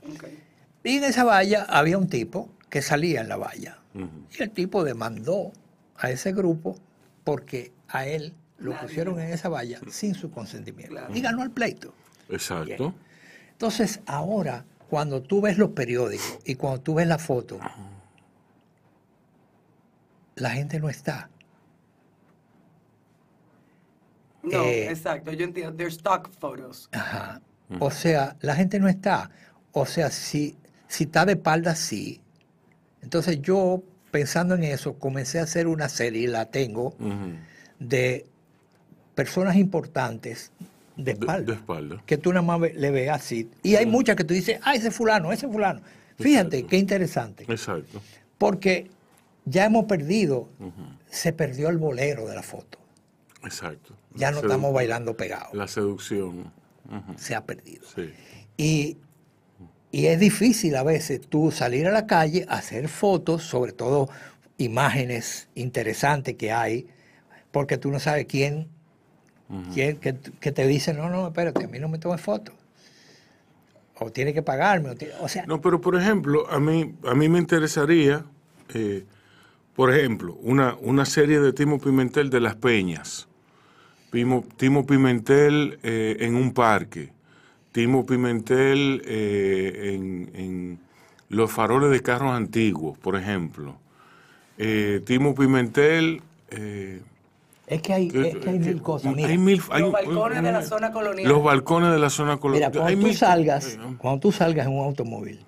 Y en esa valla había un tipo que salía en la valla. Y el tipo demandó a ese grupo porque a él lo Nadie. pusieron en esa valla sin su consentimiento. Y ganó el pleito. Exacto. Entonces, ahora, cuando tú ves los periódicos y cuando tú ves la foto, la gente no está. No, Eh, exacto, yo entiendo. They're stock photos. Ajá. O sea, la gente no está. O sea, si, si está de espalda, sí. Entonces yo, pensando en eso, comencé a hacer una serie, y la tengo, de personas importantes de espalda. de espalda. que tú nada más le veas así. Y hay muchas que tú dices, ah, ese fulano, ese fulano. Fíjate, Exacto. qué interesante. Exacto. Porque ya hemos perdido, se perdió el bolero de la foto. Exacto. Ya no La estamos bailando pegados. La seducción. Se ha perdido. Sí. Y, y es difícil a veces tú salir a la calle, hacer fotos, sobre todo imágenes interesantes que hay, porque tú no sabes quién, quién que, que te dice, no, no, espérate, a mí no me tomes fotos. o tiene que pagarme, o, tiene- o sea, No, pero por ejemplo, a mí, a mí me interesaría, eh, por ejemplo, una, una serie de Timo Pimentel de Las Peñas. Timo, Timo Pimentel eh, en un parque. Timo Pimentel eh, en, en los faroles de carros antiguos, por ejemplo. Eh, Timo Pimentel... eh, es que hay, es que hay mil cosas. Mira, hay mil- hay- Los balcones de la zona colonial. Los balcones de la zona colonial. Mira, Hay cuando tú mil- salgas, eh, cuando tú salgas en un automóvil,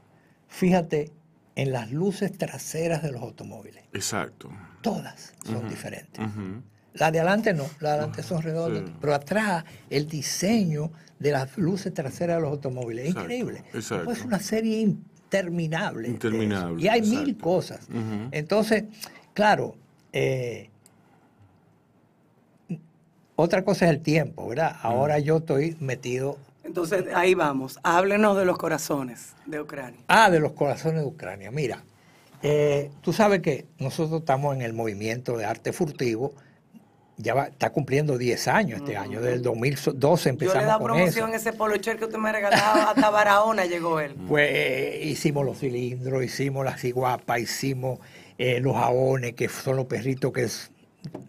fíjate en las luces traseras de los automóviles. Exacto. Todas son diferentes. Ujú. La de adelante no, la de adelante son redondas, sí. pero atrás el diseño de las luces traseras de los automóviles es Exacto, increíble. exacto. Pues es una serie interminable. Interminable, Y hay exacto. mil cosas. Entonces, claro, eh, otra cosa es el tiempo, ¿verdad? Ahora yo estoy metido Entonces, ahí vamos. Háblenos de los corazones de Ucrania. Ah, de los corazones de Ucrania. Mira, eh, tú sabes que nosotros estamos en el movimiento de arte furtivo. Ya va- está cumpliendo 10 años este año. Desde el 2012 Yo empezamos le da con promoción eso. ese polocher que usted me regalaba. Hasta Barahona llegó él. Pues eh, hicimos los cilindros, hicimos las ciguapas, hicimos eh, los jaones, que son los perritos que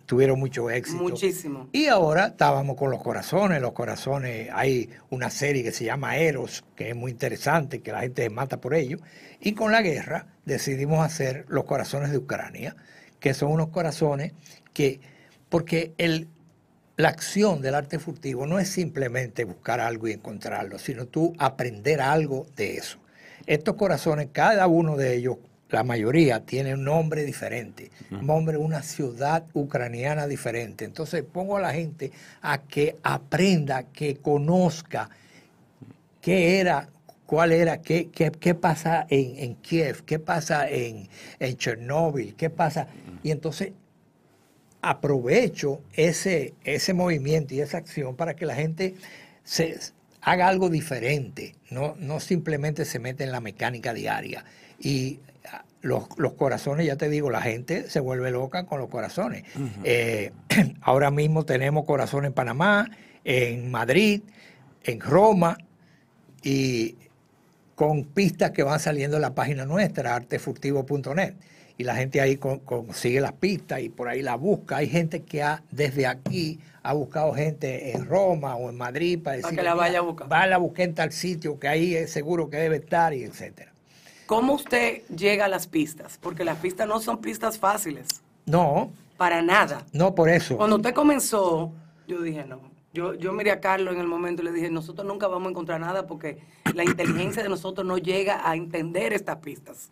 tuvieron mucho éxito. Muchísimo. Y ahora estábamos con los corazones. Los corazones, hay una serie que se llama Eros, que es muy interesante, que la gente se mata por ello. Y con la guerra decidimos hacer los corazones de Ucrania, que son unos corazones que, porque el, la acción del arte furtivo no es simplemente buscar algo y encontrarlo, sino tú aprender algo de eso. Estos corazones, cada uno de ellos, la mayoría, tiene un nombre diferente, un nombre una ciudad ucraniana diferente. Entonces pongo a la gente a que aprenda, que conozca qué era, cuál era, qué, qué, qué pasa en, en Kiev, qué pasa en, en Chernóbil, qué pasa. Y entonces aprovecho ese, ese movimiento y esa acción para que la gente se haga algo diferente, no, no simplemente se mete en la mecánica diaria. Y ah, los, los corazones, ya te digo, la gente se vuelve loca con los corazones. Eh, ahora mismo tenemos corazones en Panamá, en Madrid, en Roma, y con pistas que van saliendo en la página nuestra, artefurtivo.net. Y la gente ahí con- consigue las pistas y por ahí la busca. Hay gente que ha, desde aquí ha buscado gente en Roma o en Madrid para decir que la vaya a buscar. Va, la busqué en tal sitio que ahí es seguro que debe estar y etcétera. ¿Cómo usted llega a las pistas? Porque las pistas no son pistas fáciles. No, Para nada. no por eso. Cuando usted comenzó, yo dije, no. Yo, yo miré a Carlos en el momento y le dije, nosotros nunca vamos a encontrar nada porque la inteligencia de nosotros no llega a entender estas pistas.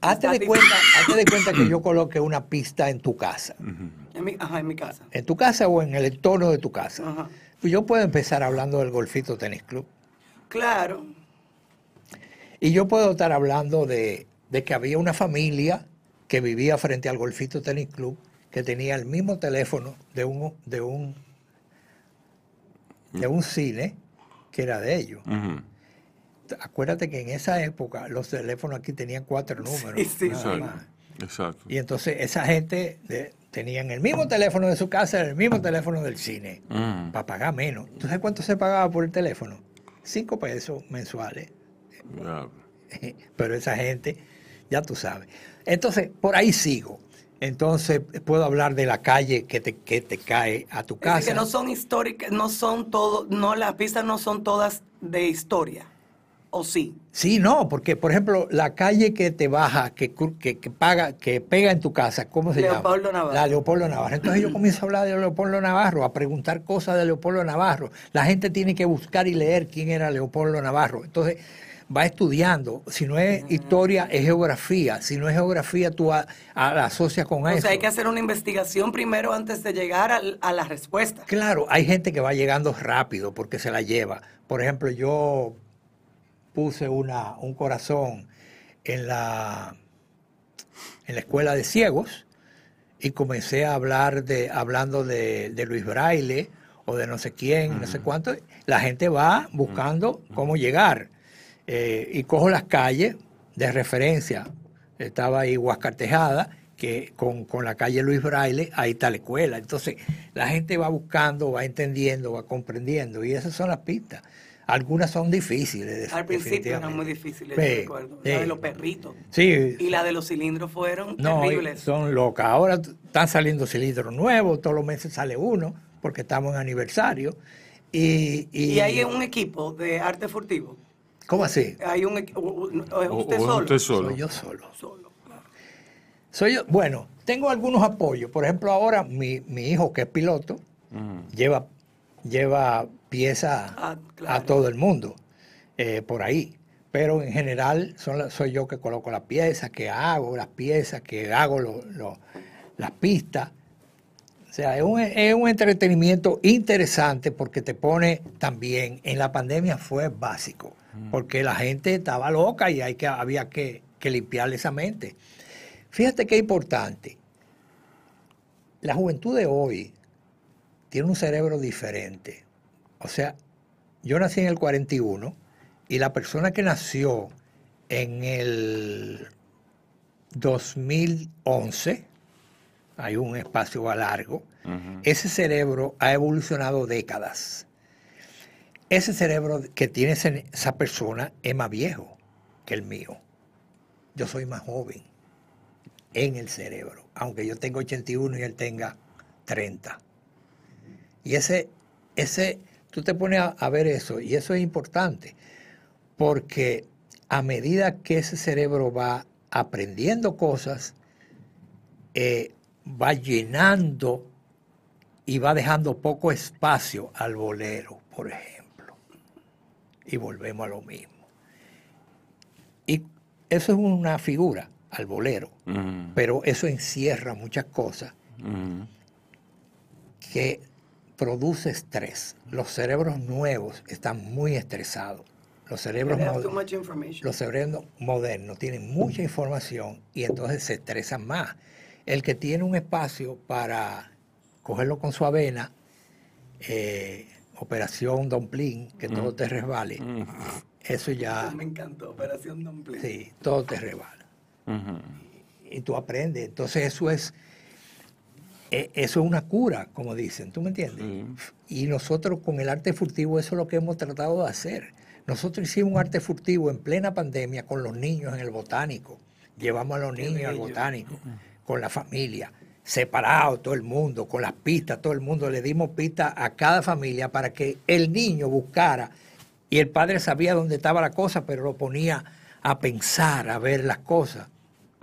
Hazte de, cuenta, hazte de cuenta que yo coloque una pista en tu casa. En mi, ajá, en mi casa. En tu casa o en el entorno de tu casa. Ajá. Pues yo puedo empezar hablando del Golfito Tenis Club. Claro. Y yo puedo estar hablando de, de que había una familia que vivía frente al Golfito Tennis Club que tenía el mismo teléfono de un, de un, de un cine que era de ellos. Acuérdate que en esa época los teléfonos aquí tenían cuatro números. Sí, sí, nada Exacto. más. Exacto. Y entonces esa gente de- tenían el mismo teléfono de su casa, el mismo teléfono del cine, Mm. para pagar menos. ¿Tú sabes cuánto se pagaba por el teléfono? Cinco pesos mensuales. Pero esa gente, ya tú sabes. Entonces, por ahí sigo. Entonces, puedo hablar de la calle que te, que te cae a tu Es casa. que no son históricas, no son todo, no, las pistas no son todas de historia. ¿O sí? Sí, no, porque, por ejemplo, la calle que te baja, que, que, que paga, que pega en tu casa, ¿cómo se Leopoldo llama? Navarro. La Leopoldo Navarro. Entonces yo comienzo a hablar de Leopoldo Navarro, a preguntar cosas de Leopoldo Navarro. La gente tiene que buscar y leer quién era Leopoldo Navarro. Entonces va estudiando. Si no es historia, es geografía. Si no es geografía, tú a- a- la asocias con O eso. sea, hay que hacer una investigación primero antes de llegar al- a, la respuesta. Claro, hay gente que va llegando rápido porque se la lleva. Por ejemplo, yo puse una, un corazón en la, en la escuela de ciegos y comencé a hablar de, hablando de, de Luis Braille o de no sé quién, no sé cuánto. La gente va buscando cómo llegar. Eh, y cojo las calles de referencia. Estaba ahí Huascartejada, que con, con la calle Luis Braille, ahí está la escuela. Entonces, la gente va buscando, va entendiendo, va comprendiendo, y esas son las pistas. Algunas son difíciles. Al principio eran muy difíciles, Sí, recuerdo. sí. La de los perritos. Sí, Y la de los cilindros fueron no, terribles. son locas. Ahora están saliendo cilindros nuevos, todos los meses sale uno, porque estamos en aniversario. Y, y, Y hay un equipo de arte furtivo. ¿Cómo así? Hay un es usted solo. usted solo. Soy yo solo. Solo, claro. Soy yo, bueno, tengo algunos apoyos. Por ejemplo, ahora mi, mi hijo, que es piloto, lleva, lleva piezas Ah, a claro. todo el mundo eh, por ahí. Pero en general son la- soy yo que coloco las piezas, que hago las piezas, que hago lo- lo- las pistas. O sea, es un, es un entretenimiento interesante porque te pone también, en la pandemia fue básico, porque la gente estaba loca y hay que, había que, que limpiarle esa mente. Fíjate qué importante. La juventud de hoy tiene un cerebro diferente. O sea, yo nací en el 41 y la persona que nació en el 2011, hay un espacio a largo, ese cerebro ha evolucionado décadas. Ese cerebro que tiene esa persona es más viejo que el mío. Yo soy más joven en el cerebro, aunque yo tengo 81 y él tenga 30. Y ese, ese, tú te pones a, a ver eso, y eso es importante, porque a medida que ese cerebro va aprendiendo cosas, eh, va llenando y va dejando poco espacio al bolero, por ejemplo. Y volvemos a lo mismo. Y eso es una figura al bolero, Ujú, pero eso encierra muchas cosas ujú. que produce estrés. Los cerebros nuevos están muy estresados. Los cerebros, They have mod- too much information. los cerebros modernos tienen mucha información y entonces se estresan más. El que tiene un espacio para cogerlo con su avena, eh, operación dumpling, que todo te resbale, eso ya, Me encantó, Operación Dumpling. sí, todo te resbala. Y tú aprendes. Entonces eso es, eso es una cura, como dicen, ¿tú me entiendes? Y nosotros con el arte furtivo eso es lo que hemos tratado de hacer. Nosotros hicimos un arte furtivo en plena pandemia con los niños en el botánico. Llevamos a los niños al botánico, con la familia, separado todo el mundo, con las pistas, todo el mundo. Le dimos pistas a cada familia para que el niño buscara y el padre sabía dónde estaba la cosa, pero lo ponía a pensar, a ver las cosas.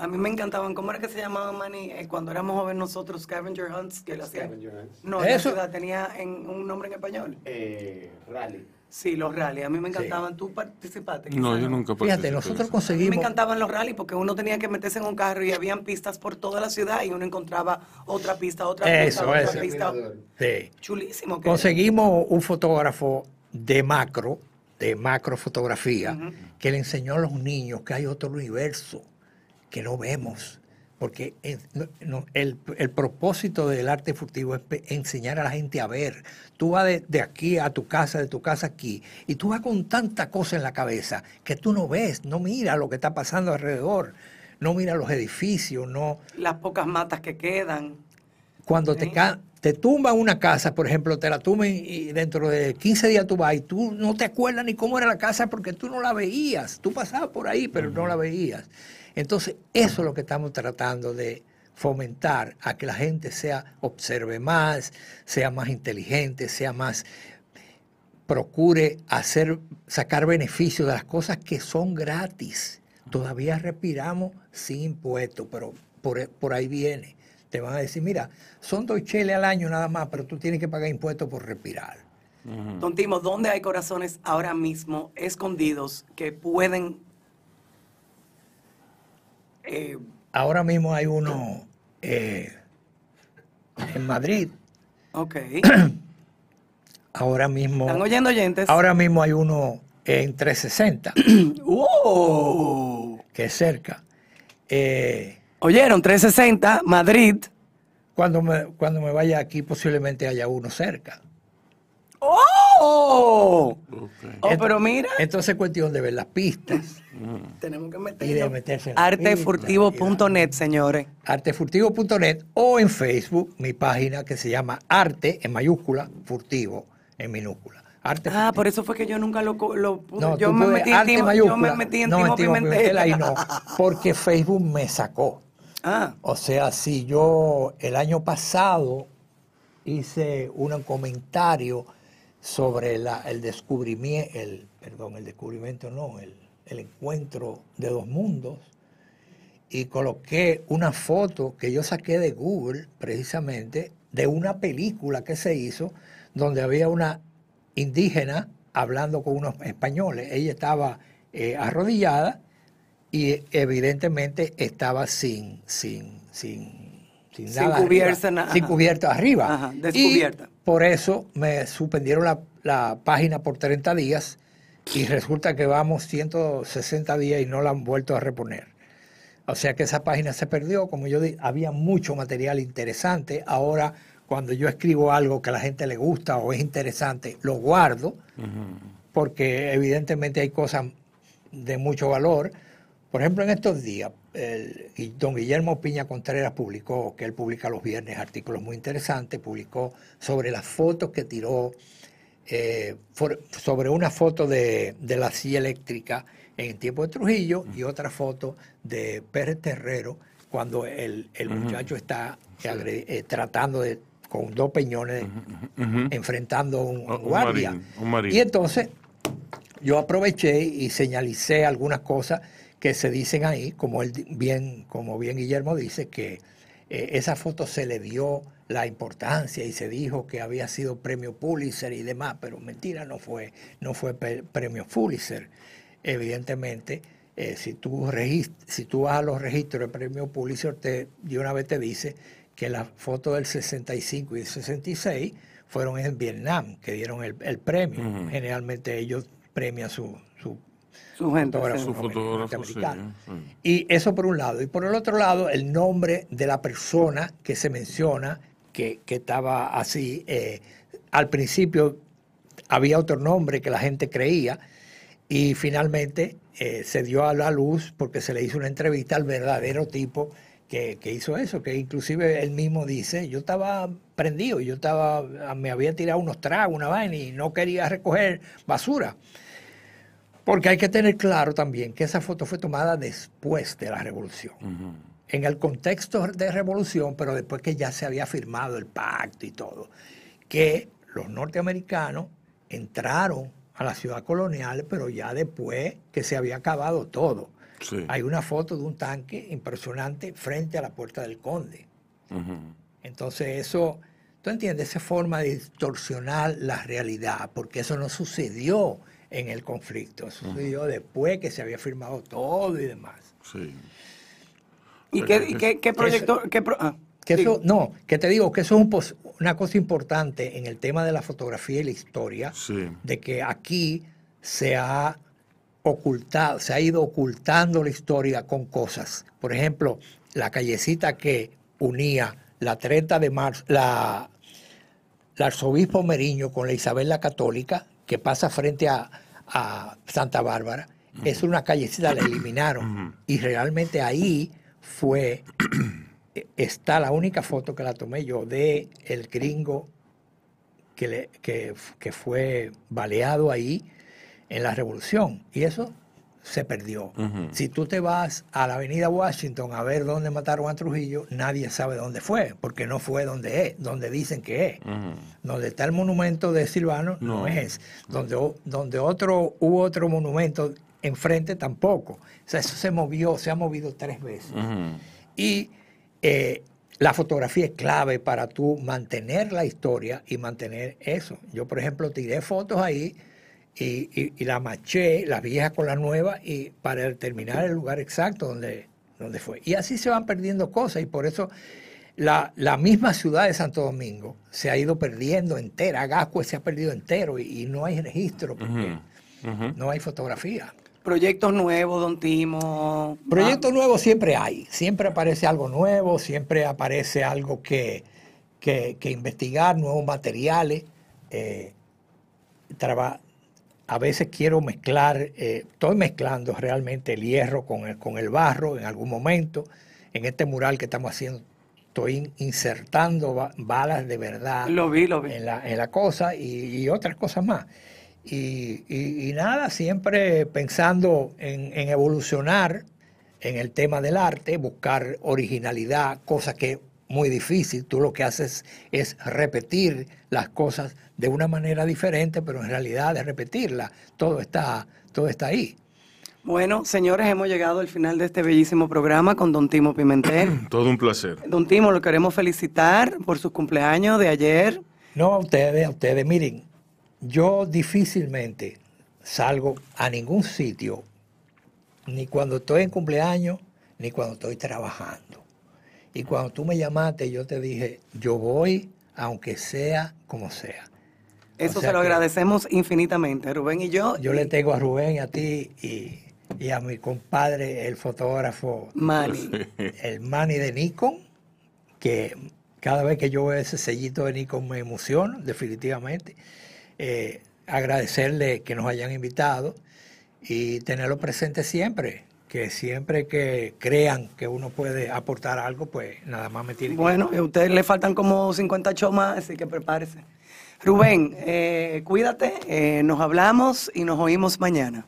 A mí me encantaban, ¿cómo era que se llamaba, Manny? Eh, cuando éramos jóvenes nosotros, Scavenger Hunts, que lo hacían. Scavenger hunts. No, en la ciudad tenía en, un nombre en español. Eh, rally. Sí, los rallies. A mí me encantaban. ¿Tú participaste? No, yo nunca Fíjate, participé de nosotros eso. A mí me conseguimos... encantaban los rallies porque uno tenía que meterse en un carro y habían pistas por toda la ciudad y uno encontraba otra pista, otra pista, Eso, otra eso. pista. Sí. Chulísimo. que- Conseguimos un fotógrafo de macro, de macro fotografía, que le enseñó a los niños que hay otro universo que no vemos. Porque en- no- no, el, el propósito del arte furtivo es enseñar a la gente a ver. Tú vas de, de aquí a tu casa, de tu casa aquí, y tú vas con tanta cosa en la cabeza que tú no ves, no miras lo que está pasando alrededor, no miras los edificios, no, Las pocas matas que quedan. cuando te, ca- te tumban una casa, por ejemplo, te la tumben y dentro de 15 días tú vas y tú no te acuerdas ni cómo era la casa porque tú no la veías. Tú pasabas por ahí, pero no la veías. Entonces, eso es lo que estamos tratando de fomentar, a que la gente sea, observe más, sea más inteligente, sea más, procure hacer, sacar beneficio de las cosas que son gratis. Todavía respiramos sin impuestos, pero por, por ahí viene. Te van a decir, mira, son dos cheles al año nada más, pero tú tienes que pagar impuestos por respirar. Don Timo, ¿dónde hay corazones ahora mismo escondidos que pueden... eh, Ahora mismo hay uno eh, en Madrid. ok. Ahora mismo, ¿Están oyendo oyentes? ahora mismo hay uno en 360, ¡Oh! que es cerca. Eh, Oyeron, 360, Madrid. cuando, me, cuando me vaya aquí posiblemente haya uno cerca. ¡Oh! Oh, pero mira, Entonces es cuestión de ver las pistas. tenemos que Y de meterse en la Artefurtivo.net, señores. artefurtivo.net o en Facebook, mi página que se llama Arte en mayúscula Furtivo en minúscula. Arte ah, por eso fue que yo nunca lo, lo no, yo, me metí en timo, yo me metí en no, Timo Pimentel. ahí no, porque Facebook me sacó. Ah. O sea, si yo el año pasado hice un comentario sobre la, el descubrimiento, el, perdón, el descubrimiento no, el, encuentro de dos mundos, y coloqué una foto que yo saqué de Google precisamente de una película que se hizo donde había una indígena hablando con unos españoles. Ella estaba eh, arrodillada y evidentemente estaba sin, sin, sin, sin, nada cubierta, arriba, sin cubierta arriba. descubierta. Y por eso me suspendieron la, la página por 30 días y resulta que vamos 160 días y no la han vuelto a reponer. O sea que esa página se perdió, como yo dije, había mucho material interesante. Ahora, cuando yo escribo algo que a la gente le gusta o es interesante, lo guardo, porque evidentemente hay cosas de mucho valor. Por ejemplo, en estos días, don Guillermo Piña Contreras publicó, que él publica los viernes artículos muy interesantes, publicó sobre las fotos que tiró, eh, sobre una foto de, de la silla eléctrica en tiempo de Trujillo y otra foto de Pérez Terrero cuando el, muchacho está eh, tratando de, con dos peñones, enfrentando a un, guardia. Y entonces yo aproveché y señalicé algunas cosas que se dicen ahí, como, él bien, como bien Guillermo dice, que eh, esa foto se le dio la importancia y se dijo que había sido premio Pulitzer y demás, pero mentira, no fue, no fue premio Pulitzer evidentemente, eh, si, tú si tú vas a los registros de premio Pulitzer, te, de una vez te dice que las fotos del 65 y el 66 fueron en Vietnam, que dieron el, premio. Generalmente ellos premian su, su, su gente, Y eso por un lado. Y por el otro lado, el nombre de la persona que se menciona, que, estaba así, eh, al principio había otro nombre que la gente creía, y finalmente eh, se dio a la luz porque se le hizo una entrevista al verdadero tipo que, hizo eso, que inclusive él mismo dice, yo estaba prendido, yo estaba, me había tirado unos tragos, una vaina y no quería recoger basura. Porque hay que tener claro también que esa foto fue tomada después de la revolución. En el contexto de revolución, pero después que ya se había firmado el pacto y todo, que los norteamericanos entraron a la ciudad colonial, pero ya después que se había acabado todo. Hay una foto de un tanque impresionante frente a la puerta del conde. Entonces eso, tú entiendes, esa forma de distorsionar la realidad, porque eso no sucedió en el conflicto, sucedió después que se había firmado todo y demás. Sí. ¿Y qué, qué, proyecto? Ah, que eso, no, que te digo que eso es un, una cosa importante en el tema de la fotografía y la historia, de que aquí se ha ocultado, se ha ido ocultando la historia con cosas. Por ejemplo, la callecita que unía la 30 de marzo, la, arzobispo Meriño con la Isabel la Católica, que pasa frente a, Santa Bárbara, es una callecita, la eliminaron. Y realmente ahí fue está la única foto que la tomé yo de el gringo que, le, que, fue baleado ahí en la revolución. Y eso se perdió. Si tú te vas a la avenida Washington a ver dónde mataron a Trujillo, nadie sabe dónde fue, porque no fue donde es, donde dicen que es. Donde está el monumento de Silvano, no, es. Donde, donde otro, hubo otro monumento enfrente, tampoco. O sea, eso se movió, se ha movido tres veces. Y eh, la fotografía es clave para tú mantener la historia y mantener eso. Yo, por ejemplo, tiré fotos ahí y, la maché, las viejas con las nuevas, y para determinar el lugar exacto donde, donde fue. Y así se van perdiendo cosas y por eso la, misma ciudad de Santo Domingo se ha ido perdiendo entera. Gascue se ha perdido entero y, no hay registro porque no hay fotografía. Proyectos nuevos, don Timo. Proyectos nuevos siempre hay, siempre aparece algo nuevo, siempre aparece algo que, que, investigar, nuevos materiales. Eh, a veces quiero mezclar, eh, estoy mezclando realmente el hierro con el, con el barro en algún momento. En este mural que estamos haciendo estoy insertando balas de verdad lo vi, lo vi. En, la, en la cosa y, otras cosas más. Y, nada, siempre pensando en, en, evolucionar en el tema del arte, buscar originalidad, cosa que muy difícil. Tú lo que haces es repetir las cosas de una manera diferente, pero en realidad de repetirla. Todo está, todo está ahí. Bueno, señores, hemos llegado al final de este bellísimo programa con Don Timo Pimentel. Todo un placer. Don Timo, lo queremos felicitar por su cumpleaños de ayer. No, a ustedes, a ustedes. Miren, yo difícilmente salgo a ningún sitio, ni cuando estoy en cumpleaños, ni cuando estoy trabajando. Y cuando tú me llamaste, yo te dije, yo voy, aunque sea como sea. Eso se lo agradecemos infinitamente, Rubén y yo. Yo le tengo a Rubén y a ti y y a mi compadre, el fotógrafo Manny. el Manny de Nikon, que cada vez que yo veo ese sellito de Nikon me emociona, definitivamente. Eh, agradecerle que nos hayan invitado y tenerlo presente siempre, que siempre que crean que uno puede aportar algo, pues nada más me tienen Bueno, a ustedes le faltan como 50 shows más, así que prepárese. Rubén, eh, cuídate, eh, nos hablamos y nos oímos mañana.